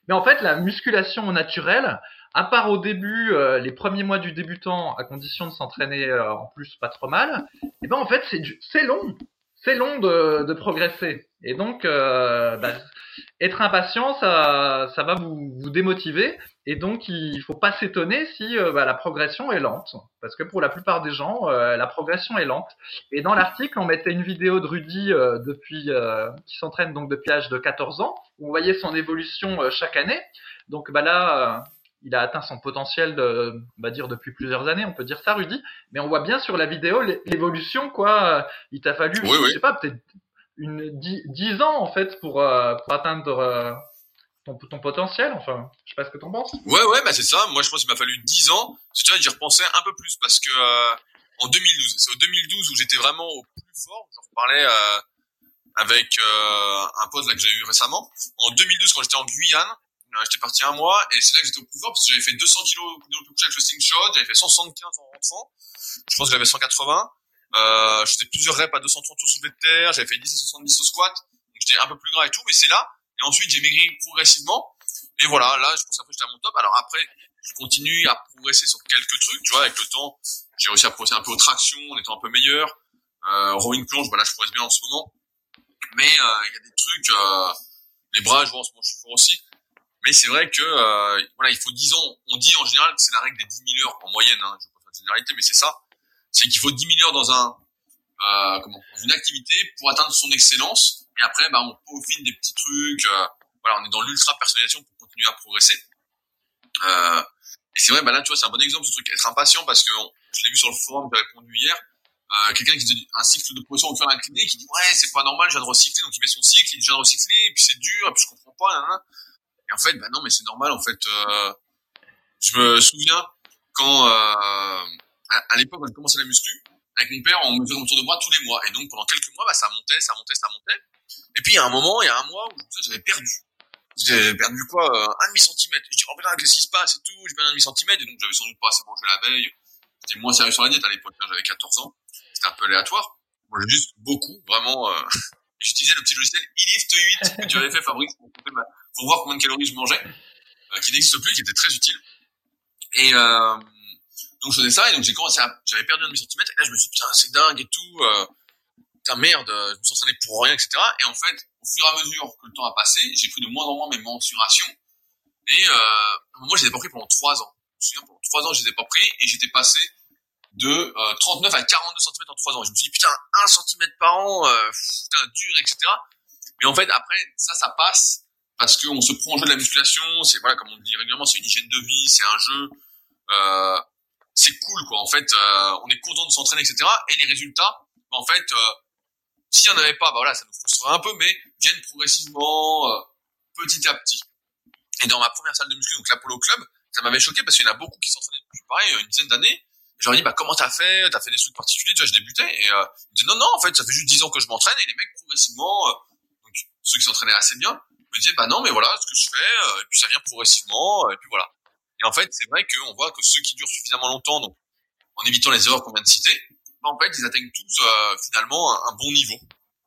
Mais en fait, la musculation naturelle, à part au début, euh, les premiers mois du débutant, à condition de s'entraîner euh, en plus pas trop mal, et eh ben en fait, c'est long c'est long de, de, progresser. Et donc, euh, bah, être impatient, ça, ça va vous, vous, démotiver. Et donc, il faut pas s'étonner si euh, bah, la progression est lente. Parce que pour la plupart des gens, euh, la progression est lente. Et dans l'article, on mettait une vidéo de Rudy euh, depuis, qui s'entraîne donc depuis l'âge de 14 ans, où on voyait son évolution chaque année. Donc bah, là, il a atteint son potentiel de, on va dire depuis plusieurs années, on peut dire ça, Rudy. Mais on voit bien sur la vidéo l'évolution, quoi. Il t'a fallu, je sais pas, peut-être une dix, ans en fait pour, euh, pour atteindre euh, ton, ton, potentiel. Enfin, je sais pas ce que t'en penses. Ouais, ouais, bah c'est ça. Moi, je pense qu'il m'a fallu dix ans. Tu vois, j'y repensais un peu plus parce que euh, en 2012, c'est au 2012 où j'étais vraiment au plus fort. J'en reparlais avec un pote là que j'ai eu récemment. En 2012, quand j'étais en Guyane, euh, j'étais parti un mois et c'est là que j'étais au plus fort parce que j'avais fait 200 kilos de couché avec le slingshot, j'avais fait 175 en rentrant, je pense que j'avais 180, euh, je faisais plusieurs reps à 230 au soulevé de terre, j'avais fait 10 à 70 au squat, donc j'étais un peu plus gras et tout, mais c'est là Et ensuite, j'ai maigri progressivement. Et voilà, là, je pense après j'étais à mon top. Alors après, je continue à progresser sur quelques trucs, tu vois, avec le temps. J'ai réussi à progresser un peu aux tractions, en étant un peu meilleur. Euh, rowing plonge, voilà, je progresse bien en ce moment. Mais euh, il y a des trucs, euh, les bras, je vois en ce moment, je suis fort aussi. Mais c'est vrai que euh, voilà, il faut 10 ans. On dit en général que c'est la règle des 10 000 heures en moyenne. Hein, je faire de généralité, mais c'est ça. C'est qu'il faut 10 000 heures dans un euh, comment, dans une activité pour atteindre son excellence. Et après, bah, on peaufine des petits trucs. Euh, voilà, on est dans l'ultra personnalisation pour continuer à progresser. Euh, et c'est vrai, bah là, tu vois, c'est un bon exemple ce truc. Être impatient parce que je l'ai vu sur le forum, j'ai répondu hier. Euh, quelqu'un qui faisait un cycle de progression au cœur incliné, qui dit ouais, c'est pas normal, je viens de recycler, donc il met son cycle, il dit je viens de recycler, et puis c'est dur, et puis je comprends pas. Nan, nan. Et en fait, bah non, mais c'est normal. En fait, euh, je me souviens quand euh, à, l'époque quand j'ai commencé la muscu, avec mon père, on mesurait autour de moi tous les mois. Et donc pendant quelques mois, bah, ça montait, ça montait, ça montait. Et puis il y a un moment, il y a un mois où j'avais perdu. J'ai perdu quoi euh, Un demi centimètre. Je dis oh putain, qu'est-ce qui se passe et tout. J'ai perdu un demi centimètre et donc j'avais sans doute pas assez mangé la veille. J'étais moins sérieux sur la diète à l'époque. Hein, j'avais 14 ans. C'était un peu aléatoire. Moi, j'ai juste beaucoup, vraiment. Euh, <laughs> J'utilisais le petit logiciel eLift 8 que tu avais fait, Fabrice, pour, voir combien de calories je mangeais, euh, qui n'existe plus, qui était très utile. Et donc je faisais ça et donc j'ai commencé j'avais perdu un demi centimètre et là je me suis dit putain c'est dingue et tout, putain merde, je me suis entraîné pour rien etc. Et en fait au fur et à mesure que le temps a passé, j'ai pris de moins en moins mes mensurations et euh, moi je les ai pas pris pendant trois ans. Je me souviens pendant trois ans je les ai pas pris et j'étais passé de euh, 39 à 42 cm en trois ans. Je me suis dit putain un centimètre par an, euh, putain dur etc. Mais en fait après ça ça passe parce qu'on se prend en jeu de la musculation, c'est voilà comme on dit régulièrement, c'est une hygiène de vie, c'est un jeu. Euh, c'est cool quoi en fait euh, on est content de s'entraîner etc et les résultats en fait euh, s'il n'y en avait pas bah voilà ça nous frustrerait un peu mais viennent progressivement euh, petit à petit. Et dans ma première salle de muscu donc l'Apollo Club ça m'avait choqué parce qu'il y en a beaucoup qui s'entraînaient depuis pareil une dizaine d'années. J'aurais dit bah comment t'as fait? T'as fait des trucs particuliers? Tu vois je débutais et euh, ils disaient non non en fait ça fait juste 10 ans que je m'entraîne et les mecs progressivement euh, donc ceux qui s'entraînaient assez bien me disaient bah non mais voilà ce que je fais euh, et puis ça vient progressivement et puis voilà. Et en fait, c'est vrai qu'on voit que ceux qui durent suffisamment longtemps, donc en évitant les erreurs qu'on vient de citer, en fait, ils atteignent tous euh, finalement un, bon niveau.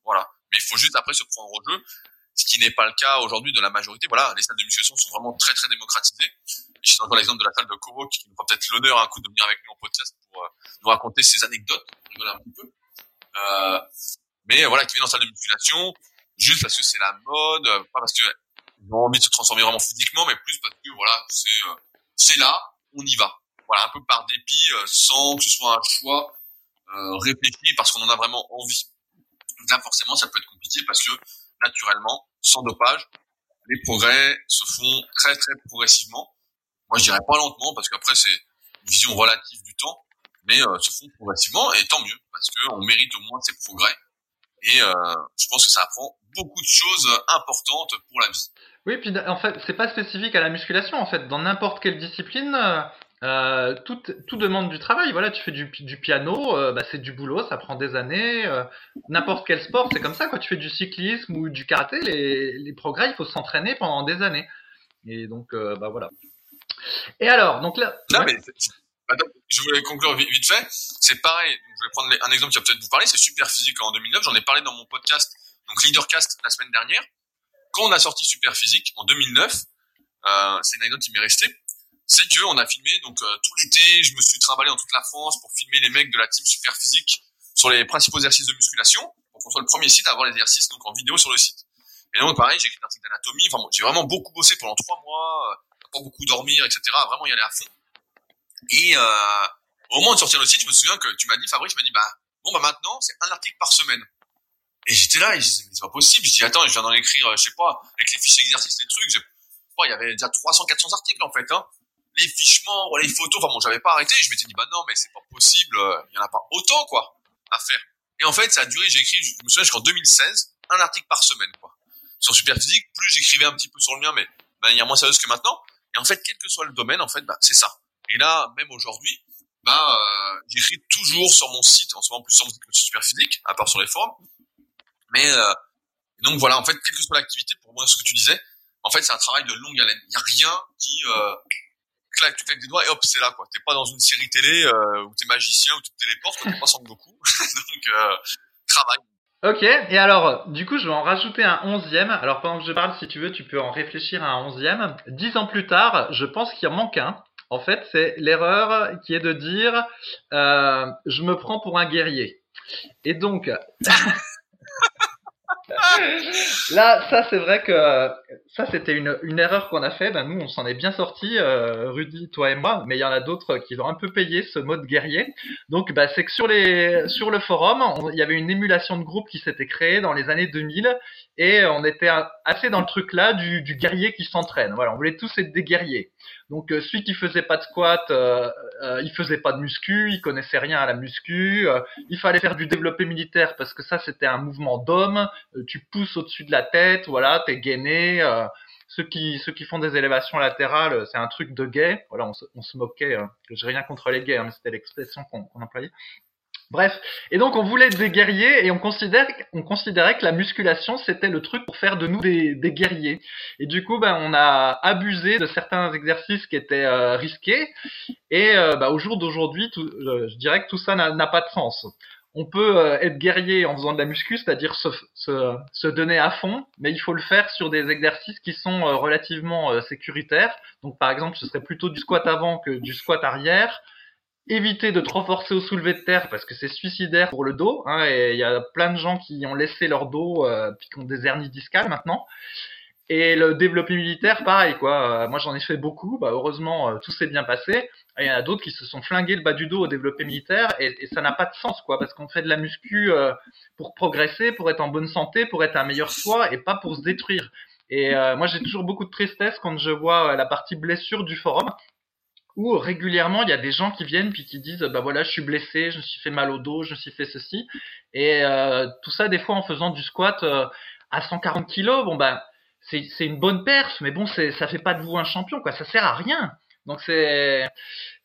Voilà. Mais il faut juste après se prendre au jeu, ce qui n'est pas le cas aujourd'hui de la majorité. Voilà, les salles de musculation sont vraiment très très démocratisées. Je suis encore l'exemple de la salle de Kovo qui nous fera peut-être l'honneur un coup de venir avec nous en podcast pour euh, nous raconter ses anecdotes, rigoler un peu. Euh, mais voilà, qui vient en salle de musculation juste parce que c'est la mode, pas parce que ils ont envie de se transformer vraiment physiquement, mais plus parce que voilà, c'est c'est là, on y va. Voilà, un peu par dépit, euh, sans que ce soit un choix euh, parce qu'on en a vraiment envie. Là, forcément, ça peut être compliqué parce que naturellement, sans dopage, les progrès se font très très progressivement. Moi, je dirais pas lentement, parce qu'après, c'est une vision relative du temps, mais euh, se font progressivement, et tant mieux, parce qu'on mérite au moins ces progrès. Et euh, je pense que ça apprend beaucoup de choses importantes pour la vie. Oui, puis en fait, c'est pas spécifique à la musculation. En fait, dans n'importe quelle discipline, euh, tout, tout demande du travail. Voilà, tu fais du, du piano, euh, bah, c'est du boulot, ça prend des années. Euh, n'importe quel sport, c'est comme ça. Quand tu fais du cyclisme ou du karaté, les, les progrès, il faut s'entraîner pendant des années. Et donc, euh, bah voilà. Et alors, donc là. Non, ouais. mais attends, je voulais conclure vite, vite fait. C'est pareil. Je vais prendre un exemple qui va peut-être vous parler. C'est Super Physique en 2009. J'en ai parlé dans mon podcast, donc Leadercast la semaine dernière quand on a sorti Super Physique en 2009, euh, c'est une anecdote qui m'est restée, c'est que on a filmé donc euh, tout l'été, je me suis trimballé dans toute la France pour filmer les mecs de la team Super Physique sur les principaux exercices de musculation, pour qu'on soit le premier site à avoir les exercices donc en vidéo sur le site. Et donc pareil, j'ai écrit un article d'anatomie, enfin bon, j'ai vraiment beaucoup bossé pendant trois mois, euh, pas beaucoup dormir, etc. Vraiment y aller à fond. Et euh, au moment de sortir le site, je me souviens que tu m'as dit, Fabrice, tu m'as dit, bah bon bah maintenant c'est un article par semaine. Et j'étais là, et je disais, c'est pas possible. Je dis, attends, je viens d'en écrire, je sais pas, avec les fiches d'exercice, les trucs, je, il y avait déjà 300, 400 articles, en fait, hein. Les fichements, les photos, enfin bon, j'avais pas arrêté, je m'étais dit, bah non, mais c'est pas possible, il y en a pas autant, quoi, à faire. Et en fait, ça a duré, j'ai écrit, je me souviens jusqu'en 2016, un article par semaine, quoi. Sur Superphysique, plus j'écrivais un petit peu sur le mien, mais de manière moins sérieuse que maintenant. Et en fait, quel que soit le domaine, en fait, bah, c'est ça. Et là, même aujourd'hui, bah, euh, j'écris toujours sur mon site, en ce moment plus sur mon site que Superphysique, à part sur les forums, mais euh, donc voilà, en fait, quelle que soit l'activité, pour moi, ce que tu disais, en fait, c'est un travail de longue haleine. Il y a rien qui euh, tu claques des doigts et hop, c'est là quoi. T'es pas dans une série télé euh, où t'es magicien ou tu te téléportes, quoi. T'es pas sans <laughs> beaucoup. donc euh, travail. Ok, et alors, du coup, je vais en rajouter un onzième. Alors, pendant que je parle, si tu veux, tu peux en réfléchir à un onzième. Dix ans plus tard, je pense qu'il en manque un. En fait, c'est l'erreur qui est de dire euh, je me prends pour un guerrier. Et donc, <laughs> Là, ça c'est vrai que ça c'était une, erreur qu'on a fait. Ben, nous, on s'en est bien sorti, euh, Rudy, toi et moi, mais il y en a d'autres qui ont un peu payé ce mode guerrier. Donc, ben, c'est que sur le forum, il y avait une émulation de groupe qui s'était créée dans les années 2000 et on était assez dans le truc là du, du guerrier qui s'entraîne. Voilà, on voulait tous être des guerriers. Donc euh, celui qui faisait pas de squat, euh, euh, il faisait pas de muscu, il connaissait rien à la muscu. Euh, il fallait faire du développé militaire parce que ça c'était un mouvement d'homme. tu pousses au-dessus de la tête, voilà, t'es gainé. ceux qui ceux qui font des élévations latérales, c'est un truc de gay. Voilà, on se, on se moquait. J'ai rien contre les gays, hein, mais c'était l'expression qu'on employait. Bref, et donc on voulait être des guerriers et on considérait, on considérait que la musculation c'était le truc pour faire de nous des, des guerriers. Et du coup, ben, on a abusé de certains exercices qui étaient euh, risqués. Et euh, ben, au jour d'aujourd'hui, je dirais que tout ça n'a pas de sens. On peut euh, être guerrier en faisant de la muscu, c'est-à-dire se, se, se, donner à fond, mais il faut le faire sur des exercices qui sont relativement sécuritaires. Donc par exemple, ce serait plutôt du squat avant que du squat arrière éviter de trop forcer au soulevé de terre parce que c'est suicidaire pour le dos. Hein, et il y a plein de gens qui ont laissé leur dos euh, puis qui ont des hernies discales maintenant. Et le développé militaire, pareil quoi. Euh, moi j'en ai fait beaucoup. Bah, heureusement euh, tout s'est bien passé. Il y en a d'autres qui se sont flingués le bas du dos au développé militaire et, et ça n'a pas de sens quoi parce qu'on fait de la muscu euh, pour progresser, pour être en bonne santé, pour être un meilleur soi et pas pour se détruire. Et moi j'ai toujours beaucoup de tristesse quand je vois la partie blessure du forum où régulièrement il y a des gens qui viennent puis qui disent bah voilà je suis blessé, je me suis fait mal au dos, je me suis fait ceci. Et euh, tout ça des fois en faisant du squat euh, à 140 kilos bon ben c'est une bonne perf mais bon c'est ça fait pas de vous un champion quoi. Ça sert à rien. Donc c'est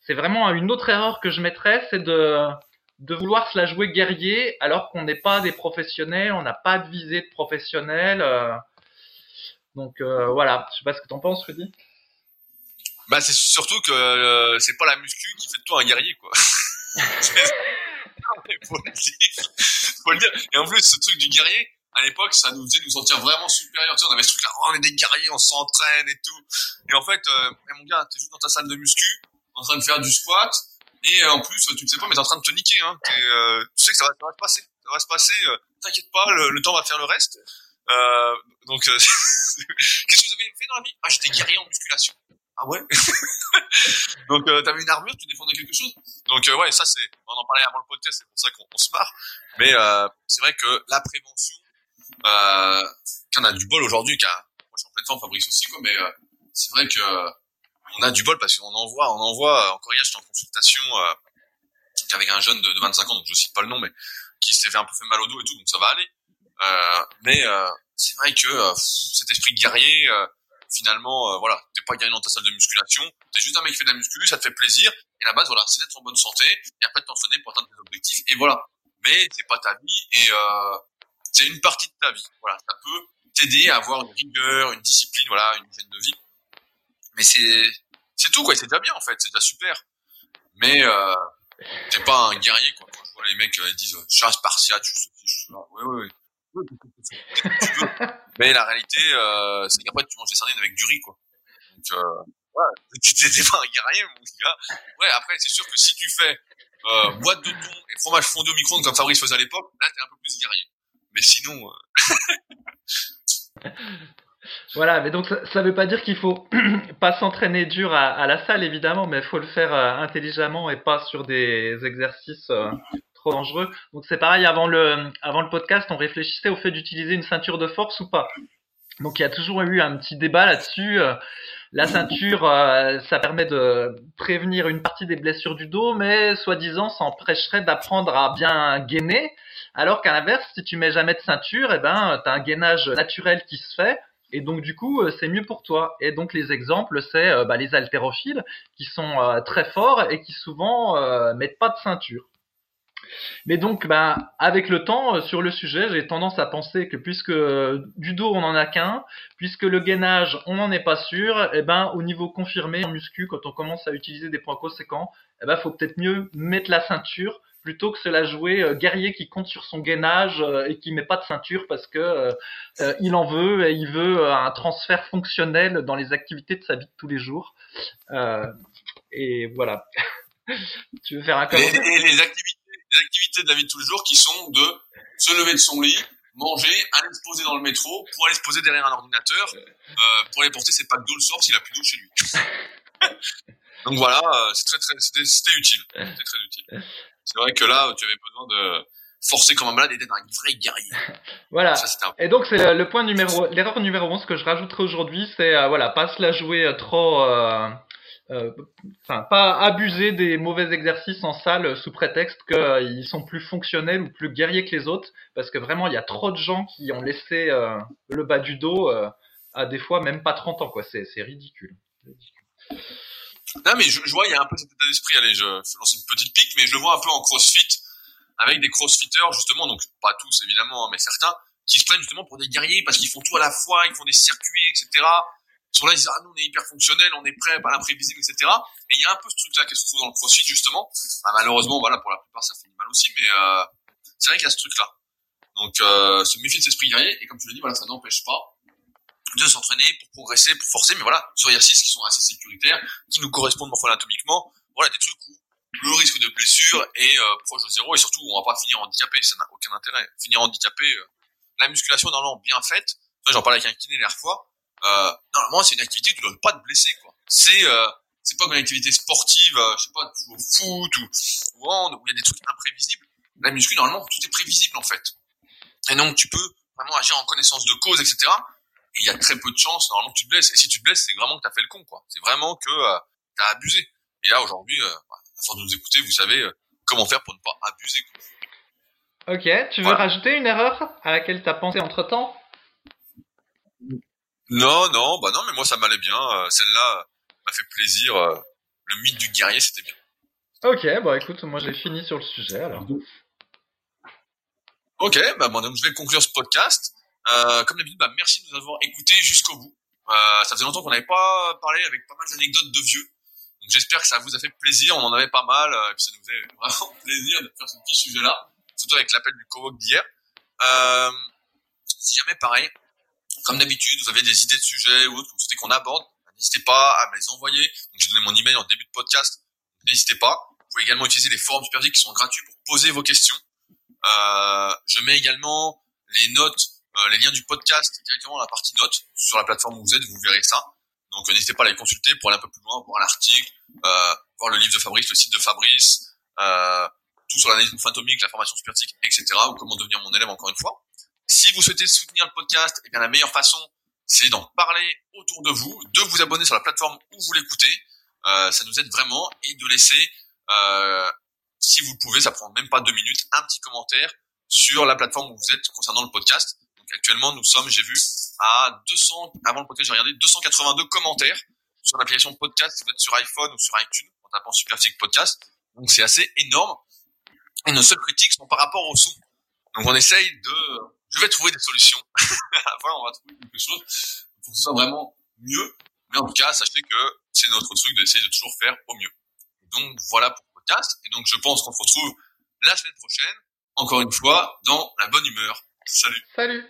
vraiment une autre erreur que je mettrais c'est de de vouloir se la jouer guerrier alors qu'on n'est pas des professionnels on n'a pas de visée de professionnel euh. donc voilà. Je sais pas ce que t'en penses Rudy bah c'est surtout que euh, c'est pas la muscu qui fait de toi un guerrier quoi. <laughs> faut le dire. Faut le dire. Et en plus ce truc du guerrier, à l'époque, ça nous faisait nous sentir vraiment supérieurs. Tu sais, on avait ce truc là, oh, on est des guerriers, on s'entraîne et tout. Et en fait, euh, mon gars, t'es juste dans ta salle de muscu, en train de faire du squat, et euh, en plus, tu ne sais pas, mais t'es en train de te niquer. Hein. Euh, tu sais que ça va, ça va se passer. Ça va se passer. Euh, T'inquiète pas, le, le, temps va faire le reste. donc, <laughs> qu'est-ce que vous avez fait dans la vie? Ah, j'étais guerrier en musculation. Ah ouais? <laughs> Donc euh, t'avais une armure, tu défendais quelque chose? Donc euh, ouais, ça c'est, on en parlait avant le podcast, c'est pour ça qu'on se marre. Mais euh, c'est vrai que la prévention, euh, qu'on a du bol aujourd'hui, moi je suis en pleine forme, Fabrice aussi quoi, mais euh, c'est vrai que on a du bol parce qu'on en voit, on en voit. Encore hier, j'étais en consultation euh, avec un jeune de, de, 25 ans, donc je cite pas le nom, mais qui s'est fait un peu fait mal au dos et tout, donc ça va aller. Euh, mais c'est vrai que cet esprit guerrier finalement, euh, voilà, t'es pas gagné dans ta salle de musculation, t'es juste un mec qui fait de la muscu, ça te fait plaisir, et la base, voilà, c'est d'être en bonne santé, et après de t'entraîner pour atteindre tes objectifs, et voilà. Mais c'est pas ta vie, et euh, c'est une partie de ta vie. Voilà, ça peut t'aider à avoir une rigueur, une discipline, voilà, une hygiène de vie. Mais c'est c'est tout quoi, c'est déjà bien en fait, c'est déjà super. Mais euh, t'es pas un guerrier quoi. Quand je vois les mecs euh, ils disent je suis un spartiate, je suis je suis là. Mais la réalité, euh, c'est qu'après, tu manges des sardines avec du riz, quoi. Donc, euh, <laughs> tu t'es pas un guerrier, mon gars. Ouais, après, c'est sûr que si tu fais euh, boîte de thon et fromage fondu au micro-ondes comme Fabrice faisait à l'époque, là, t'es un peu plus guerrier. Mais sinon... <laughs> Voilà, mais donc ça, ne veut pas dire qu'il faut <clears throat> pas s'entraîner dur à, la salle évidemment, mais il faut le faire intelligemment et pas sur des exercices dangereux. Donc c'est pareil, avant le, avant le podcast, on réfléchissait au fait d'utiliser une ceinture de force ou pas. Donc il y a toujours eu un petit débat là-dessus. Euh, la ceinture, euh, ça permet de prévenir une partie des blessures du dos, mais soi-disant, ça empêcherait d'apprendre à bien gainer. Alors qu'à l'inverse, si tu mets jamais de ceinture, eh ben, t'as un gainage naturel qui se fait. Et donc du coup, euh, c'est mieux pour toi. Et donc les exemples, c'est bah, les haltérophiles qui sont très forts et qui souvent mettent pas de ceinture. Mais donc, bah, avec le temps, euh, sur le sujet, j'ai tendance à penser que puisque euh, du dos on n'en a qu'un, puisque le gainage on n'en est pas sûr, et eh ben au niveau confirmé en muscu, quand on commence à utiliser des points conséquents, eh ben faut peut-être mieux mettre la ceinture plutôt que se la jouer euh, guerrier qui compte sur son gainage euh, et qui met pas de ceinture parce que il en veut et il veut un transfert fonctionnel dans les activités de sa vie de tous les jours. et voilà. <laughs> tu veux faire un commentaire? et, les, activités, les activités de la vie de tous les jours qui sont de se lever de son lit, manger, aller se poser dans le métro, pour aller se poser derrière un ordinateur, euh, pour aller porter ses packs d'eau le soir s'il a plus d'eau chez lui. <laughs> Donc voilà, euh, c'est très très, c'était utile, c'était très utile. C'est vrai que là, tu avais besoin de forcer comme un malade et d'être un vrai guerrier. <laughs> Voilà. Et donc c'est le point numéro, l'erreur numéro 11 que je rajouterai aujourd'hui, c'est euh, voilà, pas se la jouer trop euh, enfin pas abuser des mauvais exercices en salle sous prétexte qu'ils sont plus fonctionnels ou plus guerriers que les autres, parce que vraiment il y a trop de gens qui ont laissé euh, le bas du dos euh, à des fois même pas 30 ans quoi, c'est ridicule. Non mais je, vois il y a un peu cet état d'esprit, allez je lance une petite pique, mais je le vois un peu en crossfit avec des crossfitters justement, donc pas tous évidemment, mais certains qui se prennent justement pour des guerriers parce qu'ils font tout à la fois, ils font des circuits, etc sont là, ils disent, ah, nous, on est hyper fonctionnel, on est prêt à l'imprévisible, etc. Et il y a un peu ce truc-là qui se trouve dans le crossfit, justement. Bah, malheureusement, voilà, pour la plupart, ça finit mal aussi, mais euh, c'est vrai qu'il y a ce truc-là. Donc, euh, se méfier de cet esprit guerrier, et comme tu l'as dit, voilà, ça n'empêche pas de s'entraîner pour progresser, pour forcer, mais voilà, sur exercices qui sont assez sécuritaires, qui nous correspondent morpholo-anatomiquement, voilà, des trucs où le risque de blessure est euh, proche de zéro, et surtout, on va pas finir handicapé, ça n'a aucun intérêt. Finir handicapé, euh, la musculation, normalement, bien faite, j'en parlais avec un kiné la fois, euh, normalement c'est une activité où tu dois pas te blesser quoi. C'est euh, c'est pas une activité sportive, euh, je sais pas, tu joues au foot ou, ou où il y a des trucs imprévisibles. La muscu normalement tout est prévisible en fait. Et donc tu peux vraiment agir en connaissance de cause, etc. Et il y a très peu de chances normalement que tu te blesses. Et si tu te blesses, c'est vraiment que tu as fait le con quoi. C'est vraiment que euh, tu as abusé. Et là aujourd'hui, euh, à force de nous écouter, vous savez euh, comment faire pour ne pas abuser. Quoi. Ok, tu veux rajouter une erreur à laquelle tu as pensé entre temps non, non, bah non, mais moi ça m'allait bien. Euh, celle-là m'a fait plaisir. Euh, le mythe du guerrier, c'était bien. Ok, bah écoute, moi j'ai fini sur le sujet alors. Ok, bah bon, donc je vais conclure ce podcast. Euh, comme d'habitude, bah merci de nous avoir écoutés jusqu'au bout. Euh, ça faisait longtemps qu'on n'avait pas parlé avec pas mal d'anecdotes de vieux. Donc j'espère que ça vous a fait plaisir. On en avait pas mal, et puis ça nous fait <laughs> vraiment plaisir de faire ce petit sujet-là, surtout avec l'appel du covoque d'hier. si jamais pareil, comme d'habitude, vous avez des idées de sujets ou autres que vous souhaitez qu'on aborde, n'hésitez pas à me les envoyer. Donc, j'ai donné mon email en début de podcast. N'hésitez pas. Vous pouvez également utiliser les forums Superphysique qui sont gratuits pour poser vos questions. Euh, je mets également les notes, euh, les liens du podcast directement dans la partie notes sur la plateforme où vous êtes. Vous verrez ça. Donc, n'hésitez pas à les consulter pour aller un peu plus loin, voir l'article, euh, voir le livre de Fabrice, le site de Fabrice, euh, tout sur l'analyse fantomique, la formation superphysique, etc. ou comment devenir mon élève encore une fois. Si vous souhaitez soutenir le podcast, eh bien la meilleure façon, c'est d'en parler autour de vous, de vous abonner sur la plateforme où vous l'écoutez. Euh, ça nous aide vraiment et de laisser, euh, si vous le pouvez, ça prend même pas deux minutes, un petit commentaire sur la plateforme où vous êtes concernant le podcast. Donc actuellement, nous sommes, j'ai vu, à 200, avant le podcast, j'ai regardé 282 commentaires sur l'application podcast si vous êtes sur iPhone ou sur iTunes en tapant Superphysique Podcast. Donc c'est assez énorme. Et nos seules critiques sont par rapport au son. Donc on essaye de je vais trouver des solutions. <laughs> Après, on va trouver quelque chose pour que ce soit vraiment mieux. Mais en tout cas, sachez que c'est notre truc d'essayer de toujours faire au mieux. Donc voilà pour le podcast. Et donc je pense qu'on se retrouve la semaine prochaine, encore une fois, dans la bonne humeur. Salut. Salut.